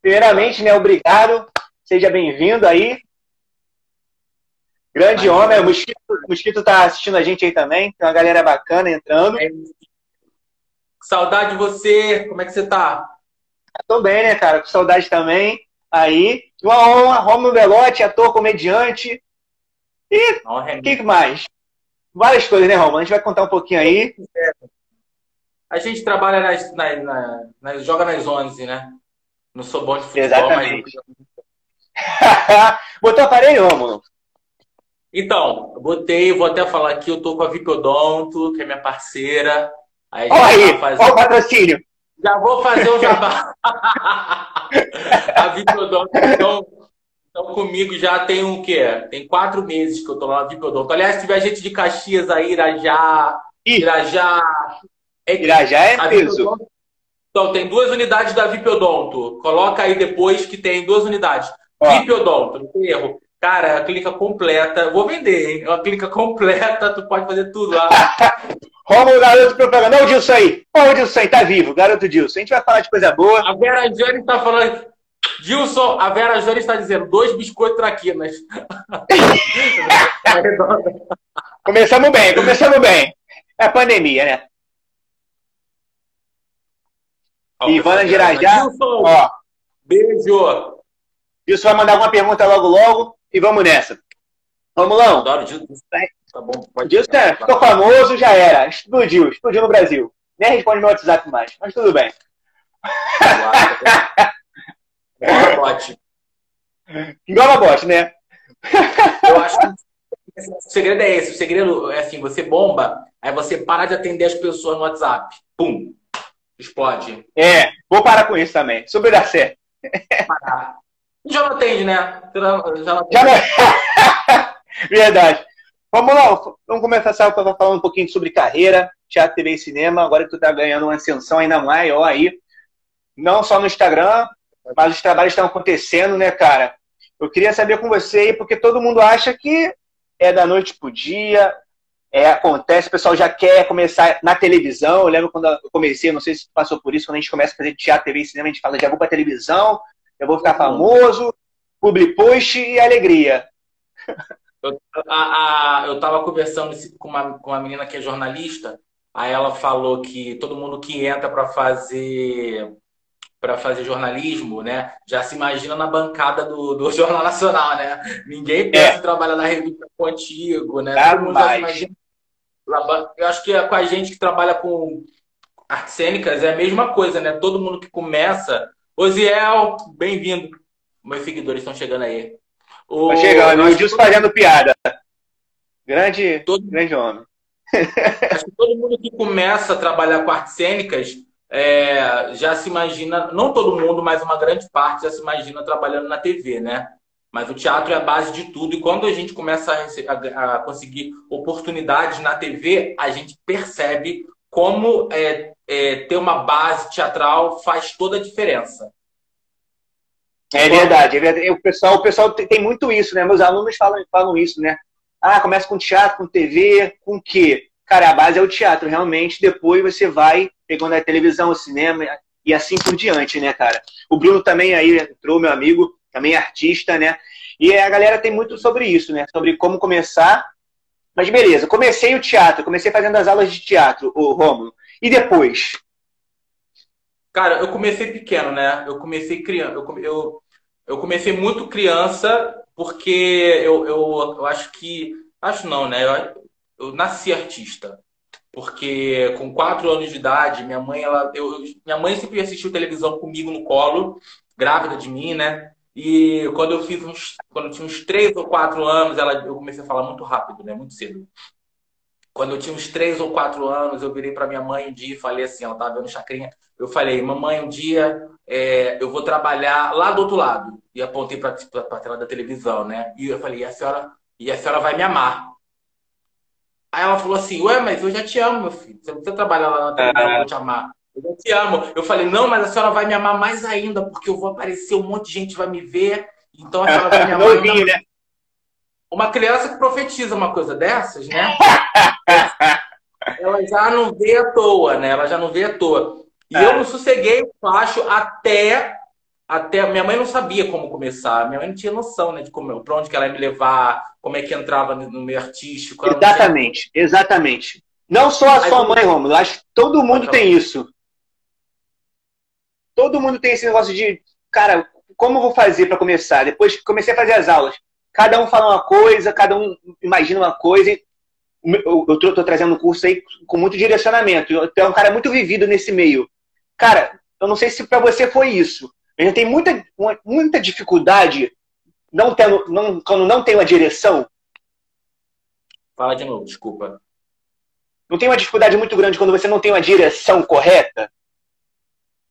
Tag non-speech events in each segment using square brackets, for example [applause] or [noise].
Primeiramente, né, obrigado. Seja bem-vindo aí. Grande homem. O Mosquito, o Mosquito tá assistindo a gente aí também. Tem uma galera bacana entrando. É. Saudade de você. Como é que você tá? Tô bem, né, cara? Com saudade também. Aí. Uma honra. Romulo Belotti, ator, comediante. E o que mais? Várias coisas, né, Romulo? A gente vai contar um pouquinho aí. A gente trabalha nas, nas, nas, nas joga nas 11, né? Não sou bom de futebol, Exatamente. mas... [laughs] Botou aparelho, Romulo? Então, botei, vou até falar aqui, eu tô com a Vipodonto, que é minha parceira. Aí, olha aí, fazer... olha o patrocínio. Já vou fazer o [laughs] jabá. [laughs] a Vipodonto, então, então, comigo já tem o quê? Tem quatro meses que eu tô lá na Vipodonto. Aliás, se tiver gente de Caxias aí, Irajá, Irajá... É, Irajá é peso. Então, tem duas unidades da Vipodonto. Coloca aí depois que tem duas unidades. Ó. Vipodonto, não tem erro. Cara, a clínica completa. Vou vender, hein? É uma clínica [laughs] completa, tu pode fazer tudo lá. [laughs] Romulo, garoto propaganda. Olha o Dilson aí. O Dilson aí, tá vivo, garoto Dilson. A gente vai falar de coisa boa. A Vera Jane tá falando. Dilson, a Vera Jane está dizendo dois biscoitos traquinas. [laughs] começamos bem, começamos bem. É a pandemia, né? Ó, Ivana de Irajá. Dilson, ó. Beijo. Dilson vai mandar alguma pergunta logo, logo. E vamos nessa. Romulão. Adoro Dilson. Tá bom, pode Dilson é, ficou famoso, já era. Explodiu, explodiu no Brasil. Nem responde meu WhatsApp mais, mas tudo bem. Igual a bot. Igual a bot, né? Eu acho que o segredo é esse. O segredo é assim, você bomba, aí você para de atender as pessoas no WhatsApp. Pum! Explode. É, vou parar com isso também. Sobre dar certo. Parar. Já não atende, né? Já não atende. Já não... [laughs] Verdade. Vamos lá, vamos começar a falar um pouquinho sobre carreira, teatro, TV e cinema. Agora que tu tá ganhando uma ascensão ainda maior aí, não só no Instagram, mas os trabalhos estão acontecendo, né, cara? Eu queria saber com você aí, porque todo mundo acha que é da noite pro dia, é, acontece, o pessoal já quer começar na televisão. Eu lembro quando eu comecei, não sei se passou por isso, quando a gente começa a fazer teatro, TV e cinema, a gente fala, já vou pra televisão, eu vou ficar famoso, public post e alegria. Eu, a, a, eu tava conversando com uma, com uma menina que é jornalista, aí ela falou que todo mundo que entra para fazer para fazer jornalismo, né, já se imagina na bancada do, do [laughs] Jornal Nacional, né? Ninguém pensa é. em trabalhar na revista contigo, né? Imagina. Eu acho que com a gente que trabalha com artes cênicas é a mesma coisa, né? Todo mundo que começa Osiel, bem-vindo. Meus seguidores estão chegando aí. O... Tá chegando, o Edilson fazendo piada. Grande, todo... grande homem. Acho que todo mundo que começa a trabalhar com artes cênicas é, já se imagina, não todo mundo, mas uma grande parte já se imagina trabalhando na TV, né? Mas o teatro é a base de tudo. E quando a gente começa a, a, conseguir oportunidades na TV, a gente percebe como é, é, ter uma base teatral faz toda a diferença. É verdade, é verdade. O pessoal, o pessoal tem muito isso, né? Meus alunos falam, falam isso, né? Ah, começa com teatro, com TV, com o quê? Cara, a base é o teatro, realmente. Depois você vai pegando a televisão, o cinema e assim por diante, né, cara? O Bruno também aí entrou, meu amigo, também artista, né? E a galera tem muito sobre isso, né? Sobre como começar mas beleza, comecei o teatro, comecei fazendo as aulas de teatro, o Rômulo. E depois? Cara, eu comecei pequeno, né? Eu comecei criança. Eu, eu, eu comecei muito criança porque eu, eu, eu acho que. Acho não, né? Eu, eu nasci artista. Porque com quatro anos de idade, minha mãe, ela, eu, minha mãe sempre assistiu televisão comigo no colo, grávida de mim, né? E quando eu fiz uns, quando eu tinha uns três ou quatro anos, ela, eu comecei a falar muito rápido, né? Muito cedo. Quando eu tinha uns três ou quatro anos, eu virei para minha mãe um dia e falei assim, ela estava vendo chacrinha. Eu falei, mamãe, um dia é, eu vou trabalhar lá do outro lado. E apontei para a tela da televisão, né? E eu falei, e a senhora, e a senhora vai me amar. Aí ela falou assim, ué, mas eu já te amo, meu filho. Você não precisa trabalhar lá na televisão, eu vou te amar. Eu te amo. Eu falei, não, mas a senhora vai me amar mais ainda, porque eu vou aparecer, um monte de gente vai me ver. Então a senhora vai me [laughs] amar. Novinho, né? Uma criança que profetiza uma coisa dessas, né? [laughs] ela já não vê à toa, né? Ela já não vê à toa. E é. eu não sosseguei, acho, até até minha mãe não sabia como começar, minha mãe não tinha noção, né, de como, para onde que ela ia me levar, como é que entrava no meio artístico. Exatamente, exatamente. Não só a sua mãe, Romulo, acho que todo mundo tem isso. Todo mundo tem esse negócio de, cara, como eu vou fazer para começar? Depois que comecei a fazer as aulas, cada um fala uma coisa, cada um imagina uma coisa. Eu estou trazendo um curso aí com muito direcionamento. Eu é um cara muito vivido nesse meio. Cara, eu não sei se para você foi isso. Eu já tenho muita, muita dificuldade não tendo, não, quando não tem uma direção. Fala de novo, desculpa. Não tem uma dificuldade muito grande quando você não tem uma direção correta?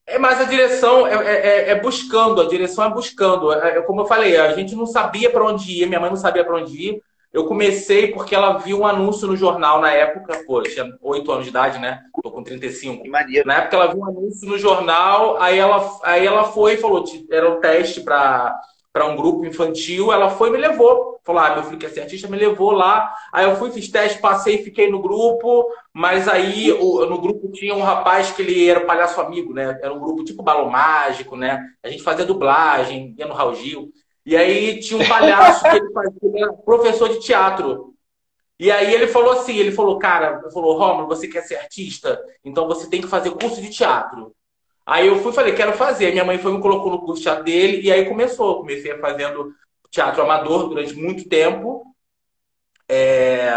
É, mas a direção é, é, é, é buscando, a direção é buscando. É, é como eu falei, a gente não sabia para onde ir, minha mãe não sabia para onde ir. Eu comecei porque ela viu um anúncio no jornal na época, pô, tinha 8 anos de idade, né? Tô com 35. Que maneiro. Na época ela viu um anúncio no jornal, aí ela, aí ela foi e falou, era um teste para para um grupo infantil, ela foi e me levou. Falou, ah, meu filho quer ser artista, me levou lá. Aí eu fui, fiz teste, passei, fiquei no grupo, mas aí o, no grupo tinha um rapaz que ele era palhaço amigo, né? Era um grupo tipo balão mágico, né? A gente fazia dublagem, ia no Raul Gil. E aí tinha um palhaço que ele fazia, ele era professor de teatro. E aí ele falou assim, ele falou, cara, ele falou, Romulo, você quer ser artista? Então você tem que fazer curso de teatro. Aí eu fui falei, quero fazer. Minha mãe foi me colocou no curso de teatro dele e aí começou. Comecei fazendo teatro amador durante muito tempo. É,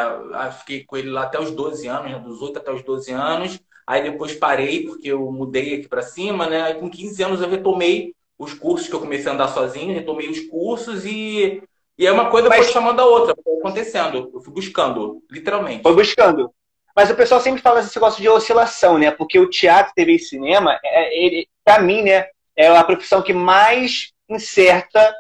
fiquei com ele lá até os 12 anos, né, dos 8 até os 12 anos. Aí depois parei, porque eu mudei aqui para cima, né? Aí com 15 anos eu retomei os cursos que eu comecei a andar sozinho, retomei os cursos e, e é uma coisa Mas... foi chamando a outra, foi acontecendo. Eu fui buscando, literalmente. Foi buscando. Mas o pessoal sempre fala esse negócio de oscilação, né? Porque o teatro, TV e cinema, é, ele, para mim, né, é a profissão que mais incerta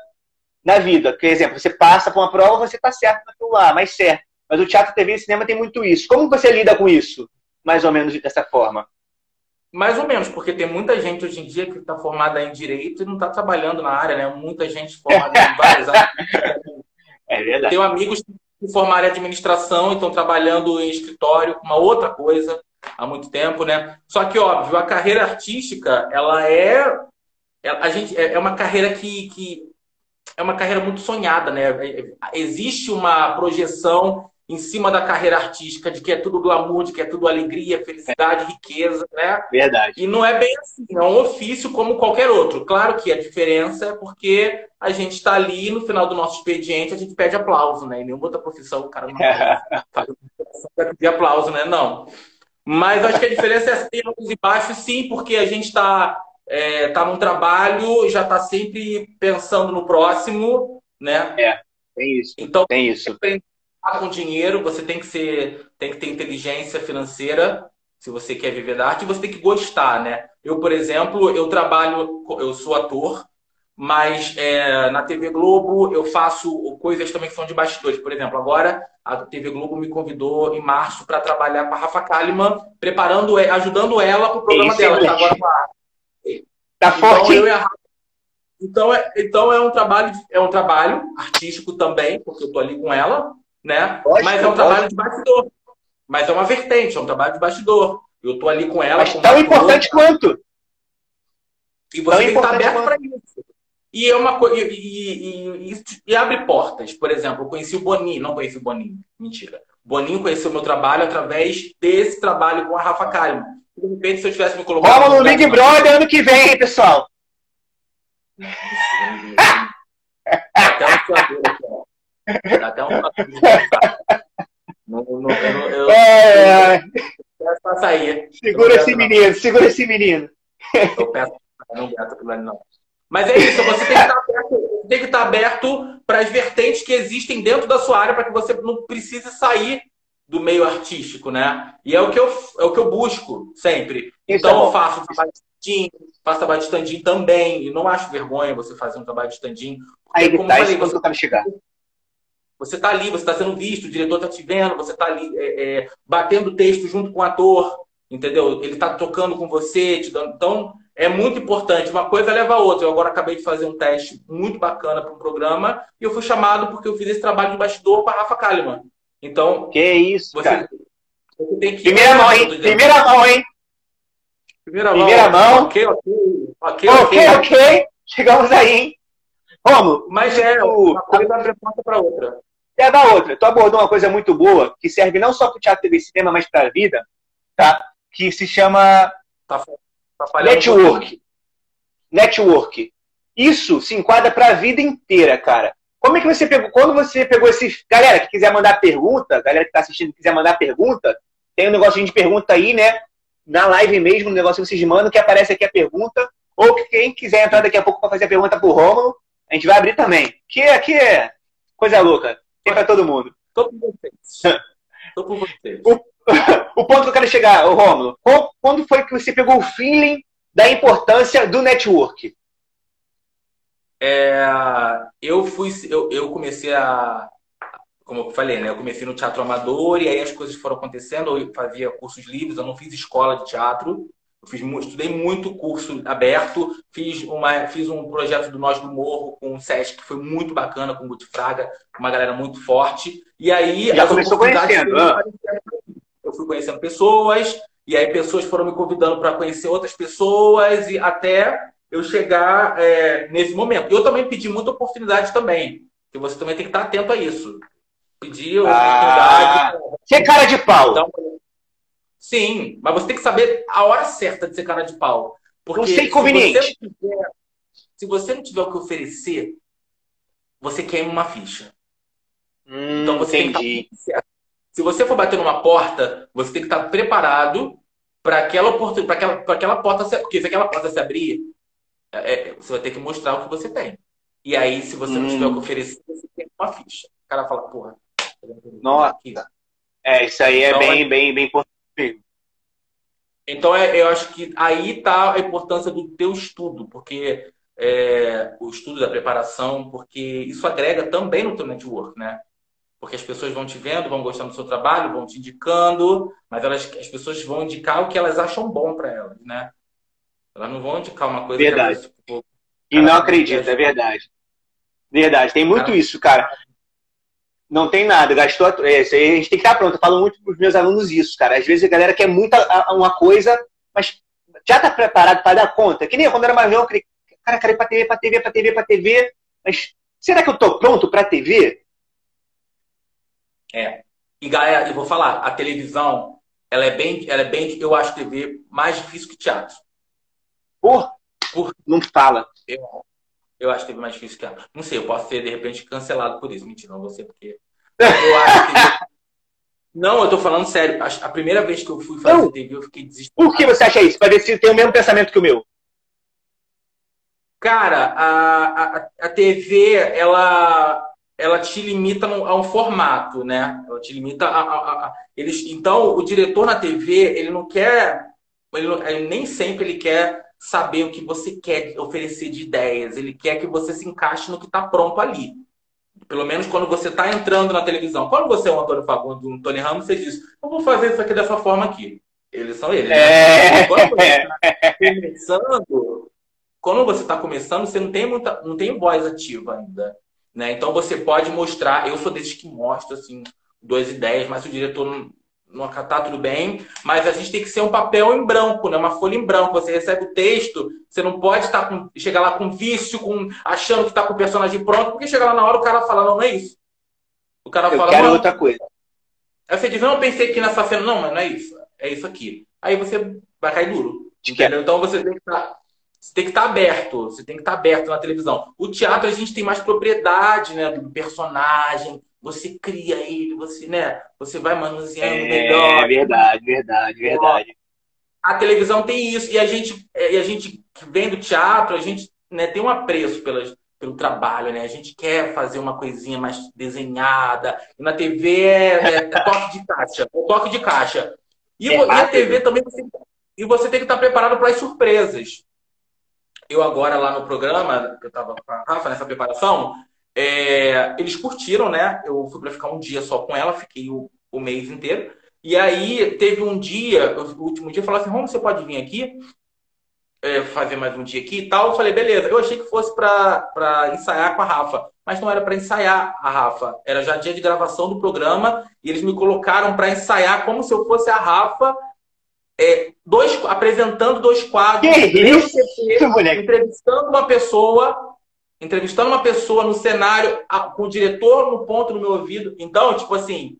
na vida. Por exemplo, você passa por uma prova, você está certo naquilo lá, mais certo. Mas o teatro, TV e cinema tem muito isso. Como você lida com isso? Mais ou menos dessa forma. Mais ou menos, porque tem muita gente hoje em dia que está formada em direito e não está trabalhando na área, né? Muita gente formada em várias áreas. [laughs] É verdade. Tenho amigos se formaram em administração e estão trabalhando em escritório, uma outra coisa, há muito tempo, né? Só que, óbvio, a carreira artística, ela é. A gente, é, é uma carreira que, que é uma carreira muito sonhada, né? Existe uma projeção em cima da carreira artística, de que é tudo glamour, de que é tudo alegria, felicidade, riqueza, né? Verdade. E não é bem assim, é um ofício como qualquer outro. Claro que a diferença é porque a gente está ali no final do nosso expediente, a gente pede aplauso, né? Em nenhuma outra profissão o cara não [laughs] faz pedir aplauso, né? Não. Mas acho que a diferença é ter altos e baixos, sim, porque a gente está é, tá num trabalho, já está sempre pensando no próximo, né? É, tem isso. Então, tem isso com dinheiro, você tem que ser, tem que ter inteligência financeira, se você quer viver da arte, você tem que gostar, né? Eu, por exemplo, eu trabalho, eu sou ator, mas é, na TV Globo eu faço coisas também que são de bastidores. Por exemplo, agora a TV Globo me convidou em março para trabalhar com a Rafa Kalimann, preparando, ajudando ela para o programa dela, que tá agora com Tá então, forte. Eu e a Rafa então é, então é um trabalho é um trabalho artístico também, porque eu tô ali com ela, né? Lógico, Mas é um trabalho de bastidor. Mas é uma vertente, é um trabalho de bastidor. Eu tô ali com ela. Mas tão importante quanto. E você tão tem que estar aberto para isso. E é uma coisa. E, e, e, e, abre portas. Por exemplo, eu conheci o Boninho. Não conheci o Boninho. Mentira. O Boninho conheceu o meu trabalho através desse trabalho com a Rafa Kalimann. De repente, se eu tivesse me colocado. Vamos no Big Brother ano que vem, pessoal? Até um [laughs] Dá até um [laughs] não, não, eu, eu, é, é. eu sair. Segura esse menino, não. segura esse menino. Eu peço, não gato aquilo ali, não. Mas é isso, você tem que estar aberto, tem que estar aberto para as vertentes que existem dentro da sua área para que você não precise sair do meio artístico, né? E é o que eu, é o que eu busco sempre. Isso então é eu faço trabalho de stand faço trabalho de stand também, e não acho vergonha você fazer um trabalho de stand Aí, como tá, falei, você, eu quero chegar. Você está ali, você está sendo visto, o diretor está te vendo, você está ali é, é, batendo texto junto com o ator, entendeu? Ele está tocando com você, te dando. Então, é muito importante. Uma coisa leva a outra. Eu agora acabei de fazer um teste muito bacana para um programa e eu fui chamado porque eu fiz esse trabalho de bastidor com a Rafa Kalimann. Então. Que isso, você, cara. Você tem que Primeira mão, hein? Primeira mão, hein? Primeira mão. Primeira mão. Ok, ok. Ok, ok. okay. Chegamos aí, hein? Romulo, mas é, uma coisa abre porta para outra. É da outra. Tu abordou uma coisa muito boa, que serve não só para o teatro, TV e cinema, mas para a vida, tá? Que se chama tá, tá network. Network. Isso se enquadra para a vida inteira, cara. Como é que você pegou? Quando você pegou esses. Galera que quiser mandar pergunta, galera que está assistindo quiser mandar pergunta, tem um negocinho de pergunta aí, né? Na live mesmo, um negocinho que vocês mandam, que aparece aqui a pergunta. Ou que quem quiser entrar daqui a pouco para fazer a pergunta pro Rômulo, a gente vai abrir também. Que aqui é coisa louca. Para todo mundo. Tô com vocês. [laughs] Tô com vocês. O, [laughs] o ponto que eu quero chegar, Rômulo, quando foi que você pegou o feeling da importância do network? É, eu fui, eu, eu comecei a, como eu falei, né? Eu comecei no teatro amador e aí as coisas foram acontecendo. Eu fazia cursos livres, eu não fiz escola de teatro. Eu fiz, estudei muito curso aberto, fiz, uma, fiz um projeto do Nós do Morro com o SESC, que foi muito bacana, com o Guti Fraga, uma galera muito forte. E aí. Já começou conhecendo, né? Eu fui conhecendo pessoas, e aí pessoas foram me convidando para conhecer outras pessoas, e até eu chegar é, nesse momento. Eu também pedi muita oportunidade também, que você também tem que estar atento a isso. Pedir ah, oportunidade. Ser cara de pau. Então, sim, mas você tem que saber a hora certa de ser cara de pau. Porque não sei conveniente. Se você, tiver, se você não tiver o que oferecer, você queima uma ficha. Hum, então você entendi. tem que estar se você for bater numa porta, você tem que estar preparado para aquela oportunidade, para aquela, aquela porta, porque se aquela porta se abrir, é, é, você vai ter que mostrar o que você tem. E aí, se você hum. não tiver o que hum. oferecer, você tem uma ficha. O cara fala, porra. Nossa. É, isso aí é então, bem, é... bem, bem importante. Então, é, eu acho que aí está a importância do teu estudo, porque é, o estudo da preparação, porque isso agrega também no teu network, né? Porque as pessoas vão te vendo, vão gostando do seu trabalho, vão te indicando, mas elas, as pessoas vão indicar o que elas acham bom para elas, né? Elas não vão indicar uma coisa verdade. que tipo, E não acredito, é verdade. Verdade, tem muito cara, isso, cara. Não tem nada, gastou. É, isso aí a gente tem que estar pronto. Eu falo muito para os meus alunos isso, cara. Às vezes a galera quer muito uma coisa, mas já está preparado para dar conta. Que nem quando era mais novo, eu cara, quero ir para TV, para TV, para TV, para TV. Mas será que eu estou pronto para TV? É. E galera, eu vou falar, a televisão, ela é bem, ela é bem, eu acho TV mais difícil que teatro. Por? Por... Não fala. Eu, eu acho que teve mais difícil que ela. Não sei, eu posso ser, de repente, cancelado por isso. Mentira, não ser, porque. [laughs] Eu acho que. Não, eu tô falando sério. A primeira vez que eu fui fazer não. TV, eu fiquei desesperado. Por que você acha isso? Para ver se tem o mesmo pensamento que o meu. Cara, a, a, a TV, ela, ela te limita a um formato, né? Ela te limita a, a, a, eles. Então, o diretor na TV, ele não quer ele, ele, nem sempre ele quer saber o que você quer oferecer de ideias. Ele quer que você se encaixe no que está pronto ali. Pelo menos quando você está entrando na televisão. Quando você é um Antônio Fagundes, um Tony Ramos, você diz: Eu vou fazer isso aqui dessa forma aqui. Eles são eles. Né? É... Quando você está começando, quando você está começando, você não tem muita, não tem voz ativa ainda. Né? Então você pode mostrar. Eu sou desses que mostro assim duas ideias, mas o diretor não, acatar, tudo bem, mas a gente tem que ser um papel em branco, né? uma folha em branco. Você recebe o texto, você não pode estar com, chegar lá com vício, com, achando que está com o personagem pronto, porque chega lá na hora o cara fala, não, não é isso. O cara eu fala, quero outra coisa. Aí você diz, não, eu pensei que nessa cena, não, mas não é isso, é isso aqui. Aí você vai cair duro. Entendeu? Então você tem que estar. Você tem que estar aberto, você tem que estar aberto na televisão. O teatro a gente tem mais propriedade, né, do personagem, você cria ele, você, né? Você vai manuseando é, melhor. É verdade, verdade, verdade. A televisão tem isso. E a gente, é, e a gente vem do teatro, a gente né, tem um apreço pelas, pelo trabalho, né? A gente quer fazer uma coisinha mais desenhada. E na TV é, é toque de caixa. É toque de caixa. E, é e a TV também você, e você tem que estar preparado para as surpresas. Eu agora lá no programa, eu estava com a Rafa nessa preparação, é, eles curtiram, né? Eu fui para ficar um dia só com ela, fiquei o, o mês inteiro. E aí teve um dia, o último dia, falou assim: Romo, você pode vir aqui? É, fazer mais um dia aqui e tal. Eu falei, beleza. Eu achei que fosse para ensaiar com a Rafa, mas não era para ensaiar a Rafa. Era já dia de gravação do programa e eles me colocaram para ensaiar como se eu fosse a Rafa é, dois, apresentando dois quadros, que isso, entrevistando uma pessoa, entrevistando uma pessoa no cenário, com o diretor no ponto no meu ouvido. Então, tipo assim,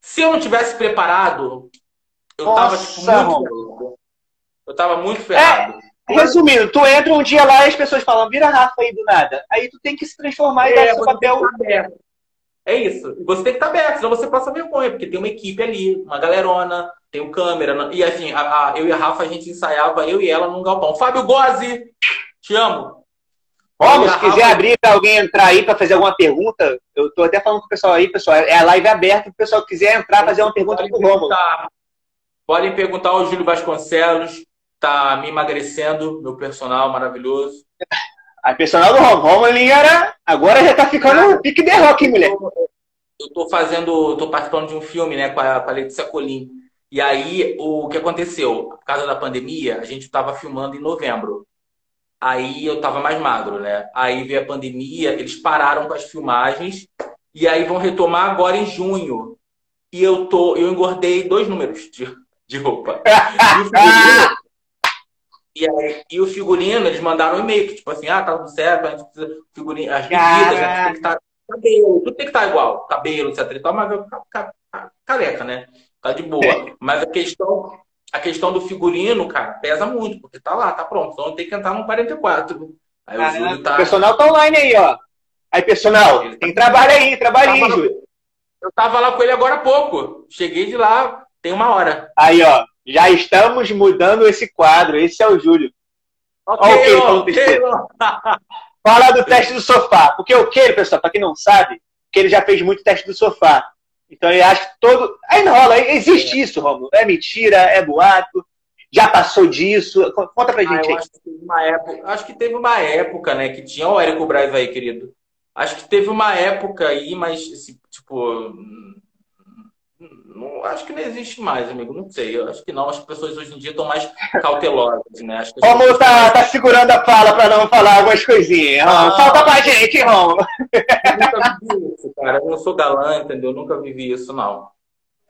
se eu não tivesse preparado, eu Nossa, tava tipo, muito. Eu tava muito ferrado. É, resumindo, tu entra um dia lá e as pessoas falam, vira Rafa aí do nada. Aí tu tem que se transformar e é, dar seu papel. É isso. Você tem que estar aberto, senão você passa vergonha, porque tem uma equipe ali, uma galerona, tem o um câmera. E assim, a, a, eu e a Rafa, a gente ensaiava, eu e ela, num galpão. Fábio Gozzi, te amo. Vamos, se quiser abrir para alguém entrar aí para fazer alguma pergunta, eu estou até falando com o pessoal aí, pessoal, é a live aberta, o pessoal quiser entrar fazer uma pergunta para o Romulo. Podem perguntar ao Júlio Vasconcelos, tá me emagrecendo, meu personal maravilhoso. A personal do Romulo, Romulo era, agora já tá ficando pique de rock, hein, mulher? Eu tô fazendo, tô participando de um filme, né, com a, com a Letícia Colim. E aí, o que aconteceu? Por causa da pandemia, a gente estava filmando em novembro. Aí eu estava mais magro, né? Aí veio a pandemia, eles pararam com as filmagens e aí vão retomar agora em junho. E eu tô, eu engordei dois números de, de roupa. [laughs] E, aí, e o figurino, eles mandaram um e-mail, que tipo assim, ah, tá tudo certo, a gente precisa figurino, as medidas, a gente tem que estar. Tá, cabelo, tudo tem que estar tá igual, cabelo, etc. E tal, mas eu careca, né? Tá de boa. [laughs] Mas a questão, a questão do figurino, cara, pesa muito, porque tá lá, tá pronto. Então tem que entrar no 44. Aí o Júlio tá. O personal tá online aí, ó. Aí, personal, tá tem trabalho aí, trabalho aí, Júlio. Eu tava lá com ele agora há pouco. Cheguei de lá, tem uma hora. Aí, ó. Já estamos mudando esse quadro. Esse é o Júlio. Ok, okay, Fala do teste do sofá. Porque o que, pessoal, para quem não sabe, que ele já fez muito teste do sofá. Então ele acha que todo. Aí não rola, existe isso, Romulo. É mentira, é boato. Já passou disso. Conta pra gente ah, acho, que uma época, acho que teve uma época, né, que tinha o Érico Braz aí, querido. Acho que teve uma época aí, mas, tipo, não, acho que não existe mais, amigo. Não sei. Eu acho que não. As pessoas hoje em dia estão mais cautelosas, né? Acho Romulo tá, mais... tá segurando a fala para não falar algumas coisinhas. Ah, Falta pra gente, Romulo. [laughs] Eu nunca vivi isso, cara. Eu não sou galã, entendeu? Eu nunca vivi isso, não.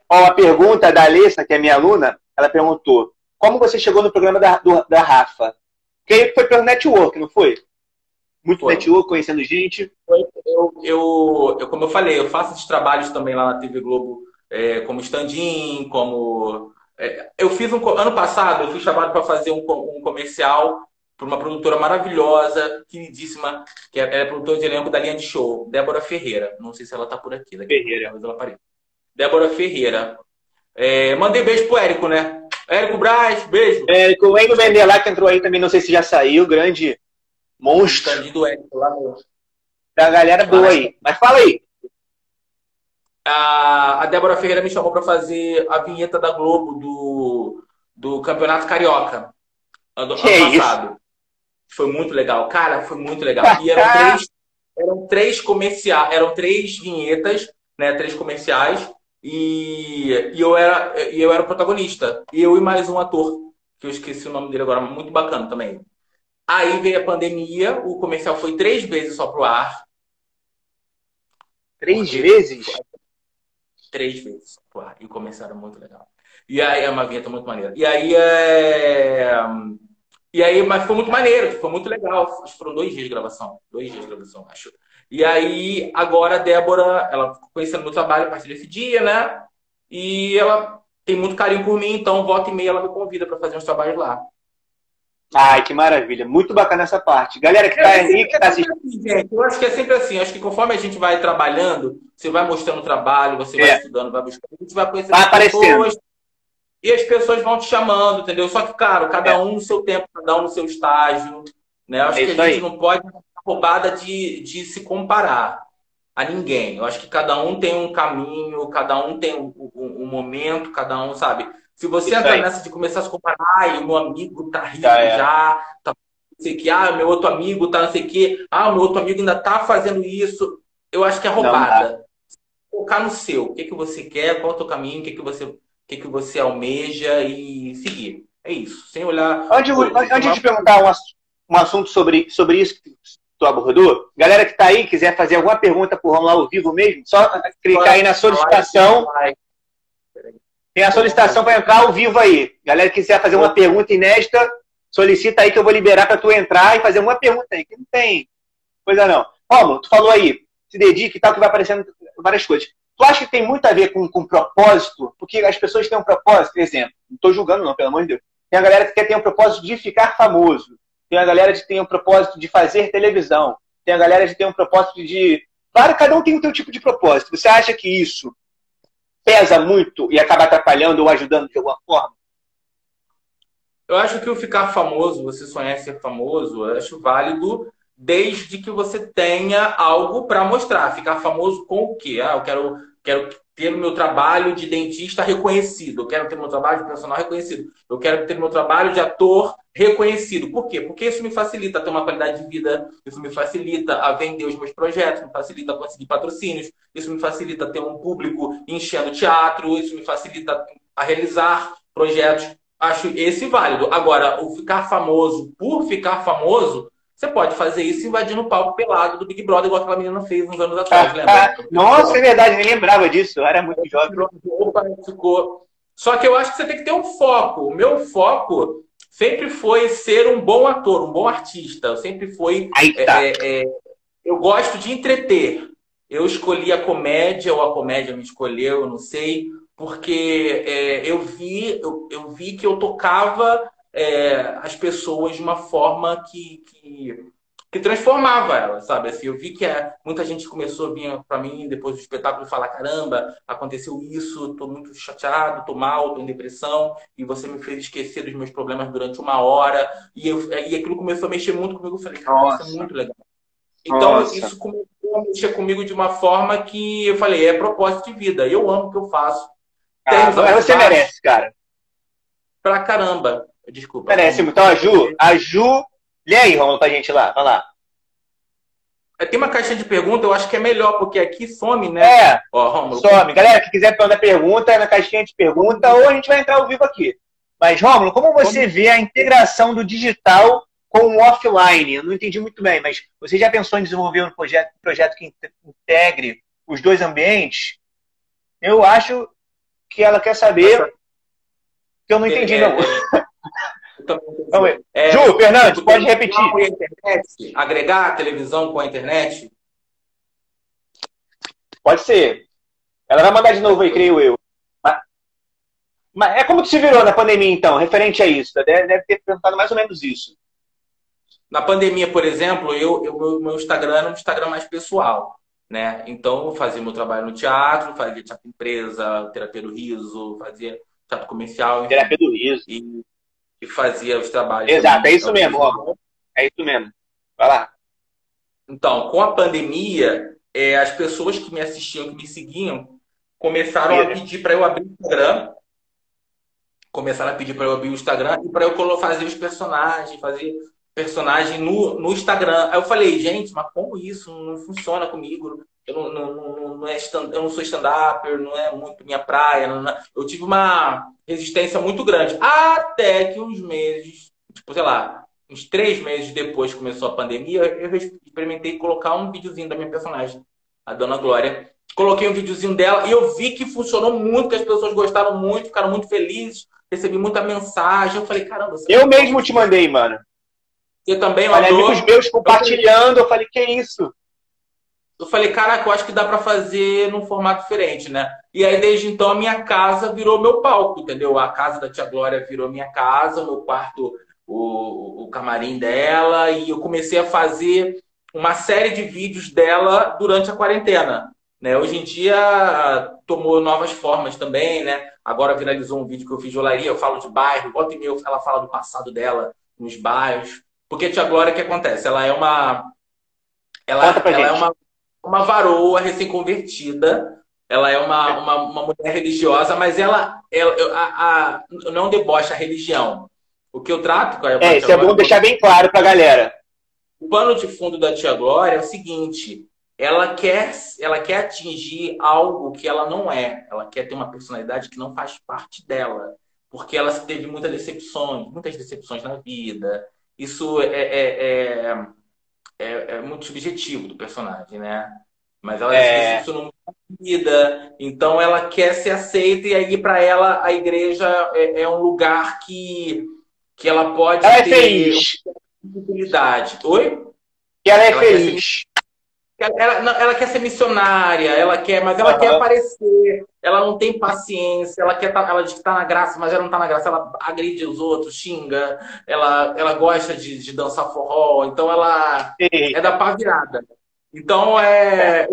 Ó, a pergunta da Alessa, que é minha aluna, ela perguntou: como você chegou no programa da, do, da Rafa? Que foi pelo network, não foi? Muito foi. network, conhecendo gente. Eu, eu, eu, como eu falei, eu faço esses trabalhos também lá na TV Globo é, como stand-in, como. É, eu fiz um. Ano passado, eu fiz trabalho para fazer um, um comercial para uma produtora maravilhosa, queridíssima, que é, é produtora de elenco da linha de show, Débora Ferreira. Não sei se ela está por aqui. Daqui Ferreira. Mas ela aparece. Débora Ferreira. É, mandei beijo pro Érico, né? Érico Braz, beijo. Érico, o Endo Vender lá que entrou aí também, não sei se já saiu, grande monstro. do Érico lá no... Da galera boa aí. Mas fala aí a, a Débora Ferreira me chamou para fazer a vinheta da Globo do, do Campeonato Carioca ano, ano passado. Isso? Foi muito legal. Cara, foi muito legal. E eram [laughs] três, eram três comerciais, eram três vinhetas, né? Três comerciais. E, e, eu era, e eu era o protagonista. E eu e mais um ator, que eu esqueci o nome dele agora, muito bacana também. Aí veio a pandemia, o comercial foi três vezes só pro ar. Três vezes? três vezes. e começaram muito legal. E aí é uma vinheta muito maneira. E aí é. E aí, mas foi muito maneiro, foi muito legal. Acho que foram dois dias de gravação. Dois dias de gravação, acho. E aí, agora a Débora, ela ficou conhecendo meu trabalho a partir desse dia, né? E ela tem muito carinho por mim, então volta e meia ela me convida para fazer uns trabalhos lá. Ai, que maravilha. Muito bacana essa parte. Galera que está aí, que está assistindo. Assim, eu acho que é sempre assim. Acho que conforme a gente vai trabalhando, você vai mostrando o trabalho, você é. vai estudando, vai buscando, a gente vai conhecendo vai pessoas. E as pessoas vão te chamando, entendeu? Só que, claro, cada é. um no seu tempo, cada um no seu estágio. Né? Eu acho é que a gente aí. não pode roubada de, de se comparar a ninguém. Eu acho que cada um tem um caminho, cada um tem um, um, um momento, cada um, sabe? Se você Isso entrar aí. nessa de começar a se comparar, ai, o meu amigo tá rico já, é. já tá não sei o que, ah, meu outro amigo tá não sei o que, ah, o meu outro amigo ainda tá fazendo isso, eu acho que é roubada. Focar no seu, o que, que você quer, qual é o teu caminho, o que, que você que, que você almeja e seguir. É isso, sem olhar. Antes, antes de perguntar um, um assunto sobre, sobre isso que tu abordou, galera que tá aí, quiser fazer alguma pergunta por lá ao vivo mesmo, só clicar aí na solicitação. Tem a solicitação para entrar ao vivo aí. Galera que quiser fazer uma pergunta inédita, solicita aí que eu vou liberar para tu entrar e fazer uma pergunta aí, que não tem coisa não. Romulo, tu falou aí, se dedique e tal, que vai aparecendo várias coisas. Tu acha que tem muito a ver com, com propósito? Porque as pessoas têm um propósito, exemplo, não estou julgando não, pelo amor de Deus. Tem a galera que quer ter um propósito de ficar famoso. Tem a galera que tem um propósito de fazer televisão. Tem a galera que tem um propósito de... Claro, cada um tem o seu tipo de propósito. Você acha que isso pesa muito e acaba atrapalhando ou ajudando de alguma forma? Eu acho que o ficar famoso, você sonhar ser famoso, eu acho válido desde que você tenha algo para mostrar. Ficar famoso com o quê? Ah, eu quero, quero ter o meu trabalho de dentista reconhecido, eu quero ter o meu trabalho de profissional reconhecido, eu quero ter o meu trabalho de ator reconhecido. Por quê? Porque isso me facilita ter uma qualidade de vida, isso me facilita a vender os meus projetos, me facilita conseguir patrocínios, isso me facilita ter um público enchendo teatro, isso me facilita a realizar projetos. Acho esse válido. Agora, o ficar famoso por ficar famoso, você pode fazer isso invadindo o palco pelado do Big Brother, igual aquela menina fez uns anos atrás, lembra? Nossa, é verdade, nem lembrava disso, eu era muito jovem. Ficou. Só que eu acho que você tem que ter um foco. O meu foco sempre foi ser um bom ator, um bom artista. Eu sempre foi. Tá. É, é, eu gosto de entreter. Eu escolhi a comédia, ou a comédia me escolheu, eu não sei, porque é, eu, vi, eu, eu vi que eu tocava é, as pessoas de uma forma que, que, que, transformava elas, sabe? Assim, eu vi que é, muita gente começou a vir para mim depois do espetáculo e falar: caramba, aconteceu isso, estou muito chateado, estou mal, estou em depressão, e você me fez esquecer dos meus problemas durante uma hora. E, eu, e aquilo começou a mexer muito comigo. Eu falei: cara, isso é muito legal. Então, Nossa. isso começou a mexer comigo de uma forma que eu falei: é propósito de vida, eu amo o que eu faço. Ah, você merece, cara. Pra caramba. Desculpa. Merece. Então a Ju, a Ju. Lê aí, Romulo, pra gente lá. Vai lá. É, tem uma caixinha de pergunta, eu acho que é melhor, porque aqui some, né? É, Ó, some. Galera, que quiser mandar pergunta, é na caixinha de pergunta, ou a gente vai entrar ao vivo aqui. Mas, Romulo, como você como... vê a integração do digital com o offline? Eu não entendi muito bem, mas você já pensou em desenvolver um projeto, um projeto que integre os dois ambientes? Eu acho que ela quer saber que eu não entendi, é, não. É, Então, é, Ju, Fernandes, pode repetir. Internet, agregar a televisão com a internet? Pode ser. Ela vai mandar de novo aí, creio eu. Mas, mas é como que se virou na pandemia, então, referente a isso? Deve, deve ter perguntado mais ou menos isso. Na pandemia, por exemplo, eu, eu meu Instagram era um Instagram mais pessoal. Né? Então, eu fazia meu trabalho no teatro, fazia teatro empresa, terapia do riso, fazia teatro comercial. Terapia do riso. E, fazia os trabalhos. Exato, é isso mesmo, ó. É isso mesmo. Vai lá. Então, com a pandemia, é, as pessoas que me assistiam, que me seguiam, começaram a pedir para eu abrir o Instagram. Começaram a pedir para eu abrir o Instagram e para eu fazer os personagens, fazer personagem no, no Instagram. Aí eu falei, gente, mas como isso? Não funciona comigo eu não, não, não, não é stand, eu não sou stand-up, não é muito minha praia. Não, eu tive uma resistência muito grande. Até que uns meses, tipo, sei lá, uns três meses depois que começou a pandemia, eu experimentei colocar um videozinho da minha personagem, a Dona Glória. Coloquei um videozinho dela e eu vi que funcionou muito, que as pessoas gostaram muito, ficaram muito felizes, recebi muita mensagem. Eu falei, caramba. Eu mesmo te mandei, mano. Você também Olha, amigos meus compartilhando, eu falei, que isso? Eu falei, caraca, eu acho que dá para fazer num formato diferente, né? E aí, desde então, a minha casa virou meu palco, entendeu? A casa da tia Glória virou minha casa, meu quarto, o, o camarim dela, e eu comecei a fazer uma série de vídeos dela durante a quarentena. Né? Hoje em dia tomou novas formas também, né? Agora viralizou um vídeo que eu fiz de olaria, eu falo de bairro, volta e meia ela fala do passado dela nos bairros. Porque a tia Glória, o que acontece? Ela é uma. Ela, ela é uma uma varoa recém-convertida. Ela é uma, uma, uma, mulher religiosa, mas ela, ela a, a, não debocha a religião. O que eu trato com a É, isso é bom deixar bem claro para a galera. O pano de fundo da Tia Glória é o seguinte: ela quer, ela quer atingir algo que ela não é. Ela quer ter uma personalidade que não faz parte dela. Porque ela teve muitas decepções, muitas decepções na vida. Isso é, é, é é, é muito subjetivo do personagem, né? Mas ela é... isso não vida, então ela quer ser aceita e aí para ela a igreja é, é, um lugar que, que ela pode ela é ter é feliz. Oi? Que ela é ela feliz. Ela, ela, quer ser missionária, ela quer, mas ela uhum. quer aparecer, ela não tem paciência, ela quer tá, ela diz que tá na graça, mas ela não tá na graça, ela agride os outros, xinga, ela, ela gosta de, de dançar forró, então ela Sim. é da pá virada. Então é.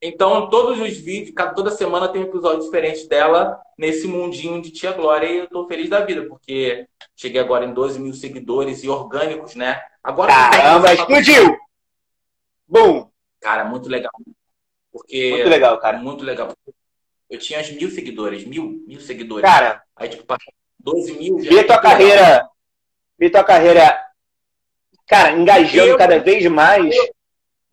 Então, todos os vídeos, toda semana tem um episódio diferente dela nesse mundinho de Tia Glória e eu tô feliz da vida, porque cheguei agora em 12 mil seguidores e orgânicos, né? Agora Caramba, explodiu! Bom! Cara, muito legal. Porque, muito legal, cara. Muito legal. Eu tinha uns mil seguidores, mil, mil seguidores. Cara, aí tipo, 12 mil. Vi tua carreira, vi tua carreira, cara, engajando eu, cada vez mais. Eu,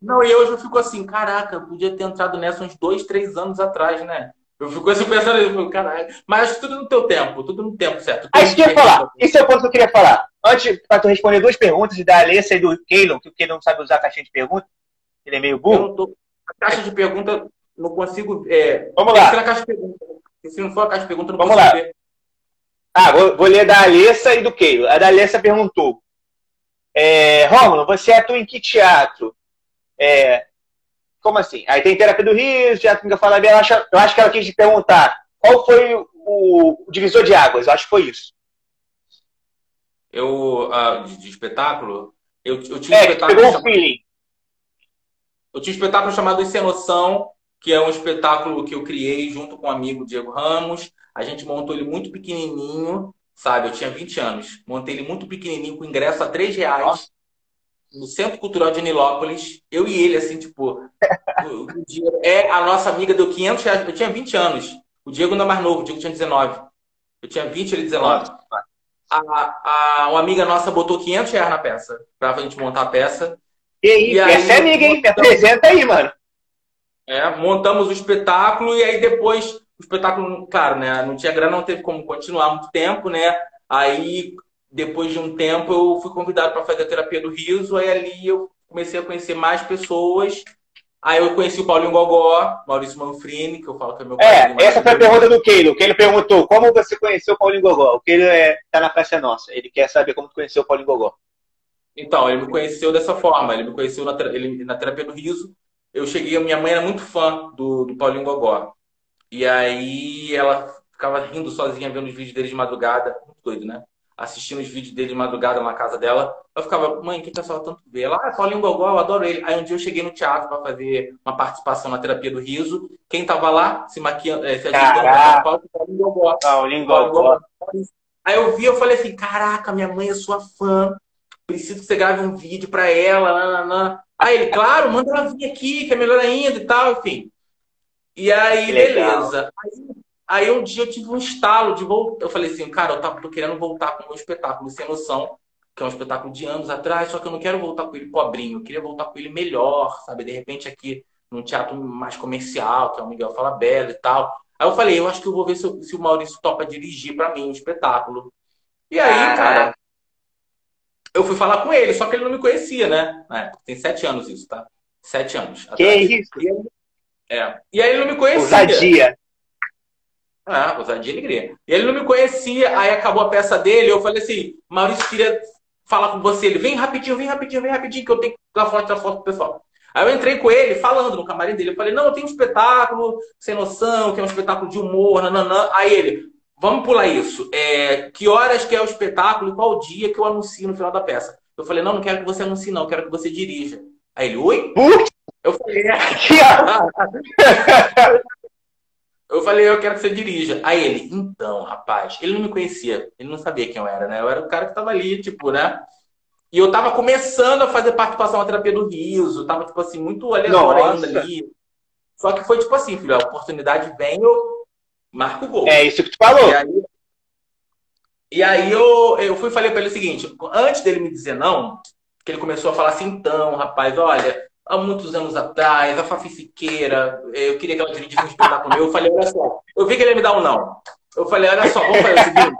não, e hoje eu fico assim, caraca, podia ter entrado nessa uns dois, três anos atrás, né? Eu fico assim [laughs] pensando, caralho. Mas tudo no teu tempo, tudo no tempo certo. Ah, isso que eu ia falar. Esse é o ponto que eu queria falar. Antes, para tu responder duas perguntas da Alessa e do Keylon, que o Keylon não sabe usar a caixinha de pergunta, ele é meio burro. Tô... A caixa de pergunta não consigo. É... Vamos lá. Na caixa de pergunta. Se não for a caixa de pergunta, não Vamos consigo lá. ver. Ah, vou, vou ler da Alessa e do Keylon. A da Alessa perguntou. É, Rômulo, você atua em que teatro? É, como assim? Aí tem terapia do riso, teatro que eu falava, eu acho, eu acho que ela quis te perguntar qual foi o, o, divisor de águas, eu acho que foi isso. Eu, uh, de, de, espetáculo, eu, eu tinha um é, espetáculo. Pegou chamado, feeling. Eu tinha um espetáculo chamado Sem Noção, que é um espetáculo que eu criei junto com o um amigo Diego Ramos. A gente montou ele muito pequenininho, sabe? Eu tinha 20 anos. Montei ele muito pequenininho, com ingresso a 3 reais. Nossa no Centro Cultural de Nilópolis, eu e ele, assim, tipo, o, o Diego, é a nossa amiga deu 500 reais, eu tinha 20 anos, o Diego ainda é mais novo, o Diego tinha 19, eu tinha 20, ele 19. A, a, uma amiga nossa botou 500 reais na peça, pra gente montar a peça. E aí, e aí essa é amiga, hein? Me apresenta aí, mano. É, montamos o espetáculo e aí depois, o espetáculo, claro, né, não tinha grana, não teve como continuar muito tempo, né, aí depois de um tempo, eu fui convidado para fazer a terapia do riso. Aí ali eu comecei a conhecer mais pessoas. Aí eu conheci o Paulinho Gogó, Maurício Manfrini, que eu falo que é meu. É, essa foi a pergunta do Keilo. O Keilo perguntou como você conheceu o Paulinho Gogó. O Keilo é, tá na Praça Nossa. Ele quer saber como você conheceu o Paulinho Gogó. Então, ele me conheceu dessa forma. Ele me conheceu na, ele, na terapia do riso. Eu cheguei, minha mãe era muito fã do, do Paulinho Gogó. E aí ela ficava rindo sozinha vendo os vídeos dele de madrugada. Muito doido, né? assistindo os vídeos dele de madrugada na casa dela. Eu ficava, mãe, que pessoal tanto vê? Ela, ah, Paulinho Gogó, eu adoro ele. Aí um dia eu cheguei no teatro para fazer uma participação na terapia do riso. Quem tava lá, se maquiando, é, se ajudando, Paulinho Gogó. Paulinho Gogó. Aí eu vi, eu falei assim, caraca, minha mãe é sua fã. Preciso que você grave um vídeo para ela. Nananã. Aí ele, claro, manda ela vir aqui, que é melhor ainda e tal, enfim. E aí, beleza. Aí, Aí um dia eu tive um estalo de voltar. Eu falei assim, cara, eu tava, tô querendo voltar com o meu espetáculo Sem Noção, que é um espetáculo de anos atrás, só que eu não quero voltar com ele pobrinho, eu queria voltar com ele melhor, sabe? De repente aqui num teatro mais comercial, que é o Miguel Fala Bela e tal. Aí eu falei, eu acho que eu vou ver se, eu, se o Maurício topa dirigir para mim um espetáculo. E aí, cara, eu fui falar com ele, só que ele não me conhecia, né? tem sete anos isso, tá? Sete anos. Que atrás. isso? É. E aí ele não me conhecia. Ousadia. Ah, ousadia e alegria. E ele não me conhecia, aí acabou a peça dele, eu falei assim, Maurício queria falar com você. Ele, vem rapidinho, vem rapidinho, vem rapidinho, que eu tenho que dar foto, tirar foto pro pessoal. Aí eu entrei com ele, falando no camarim dele. Eu falei, não, eu tenho um espetáculo, sem noção, que é um espetáculo de humor, nananã. Aí ele, vamos pular isso. É, que horas que é o espetáculo e qual dia que eu anuncio no final da peça? Eu falei, não, não quero que você anuncie, não, quero que você dirija. Aí ele, oi? Eu falei, é. [laughs] Eu falei, eu quero que você dirija. Aí ele, então, rapaz, ele não me conhecia, ele não sabia quem eu era, né? Eu era o cara que tava ali, tipo, né? E eu tava começando a fazer participação na terapia do riso, tava, tipo assim, muito aleatório ainda ali. Só que foi tipo assim, filho, a oportunidade vem, eu marco o gol. É isso que tu falou. E aí, e aí eu, eu fui e falei pra ele o seguinte, antes dele me dizer não, que ele começou a falar assim, então, rapaz, olha, há muitos anos atrás, a Fafi Siqueira, eu queria que ela dirigisse um espetáculo meu. Eu falei, olha só, eu vi que ele ia me dar um não. Eu falei, olha só, vamos fazer o seguinte.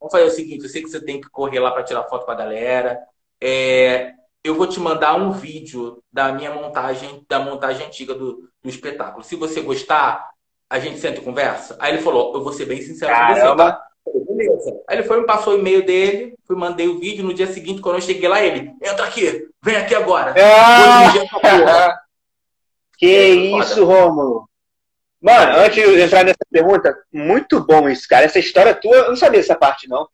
Vamos fazer o seguinte, eu sei que você tem que correr lá para tirar foto com a galera. É, eu vou te mandar um vídeo da minha montagem, da montagem antiga do, do espetáculo. Se você gostar, a gente senta e conversa. Aí ele falou, eu vou ser bem sincero com você, tá? Beleza. Aí ele foi, me passou o e-mail dele, fui, mandei o vídeo. No dia seguinte, quando eu cheguei lá, ele, entra aqui, vem aqui agora. Ah! [laughs] que isso, Rômulo. Mano, antes de entrar nessa pergunta, muito bom isso, cara. Essa história tua, eu não sabia essa parte, não.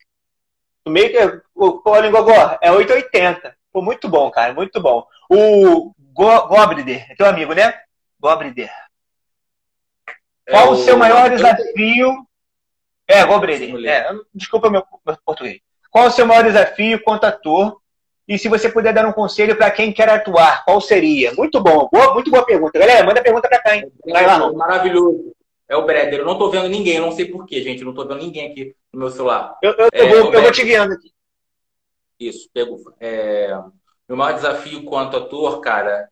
Meio que, o Lingogó, é 880. Foi muito bom, cara, muito bom. O Go Gobrider, é teu amigo, né? Gobrider. Qual é o seu maior desafio? É, Gobrider. É, desculpa meu, meu português. Qual o seu maior desafio quanto ator? E se você puder dar um conselho para quem quer atuar, qual seria? Muito bom, boa, muito boa pergunta. Galera, manda pergunta para cá, hein? Vai lá, não. Maravilhoso. É o Breder. Eu não tô vendo ninguém, eu não sei porquê, gente. Eu não tô vendo ninguém aqui no meu celular. Eu, eu, é, eu vou, eu vou te guiando aqui. Isso, pego. É, meu maior desafio quanto ator, cara,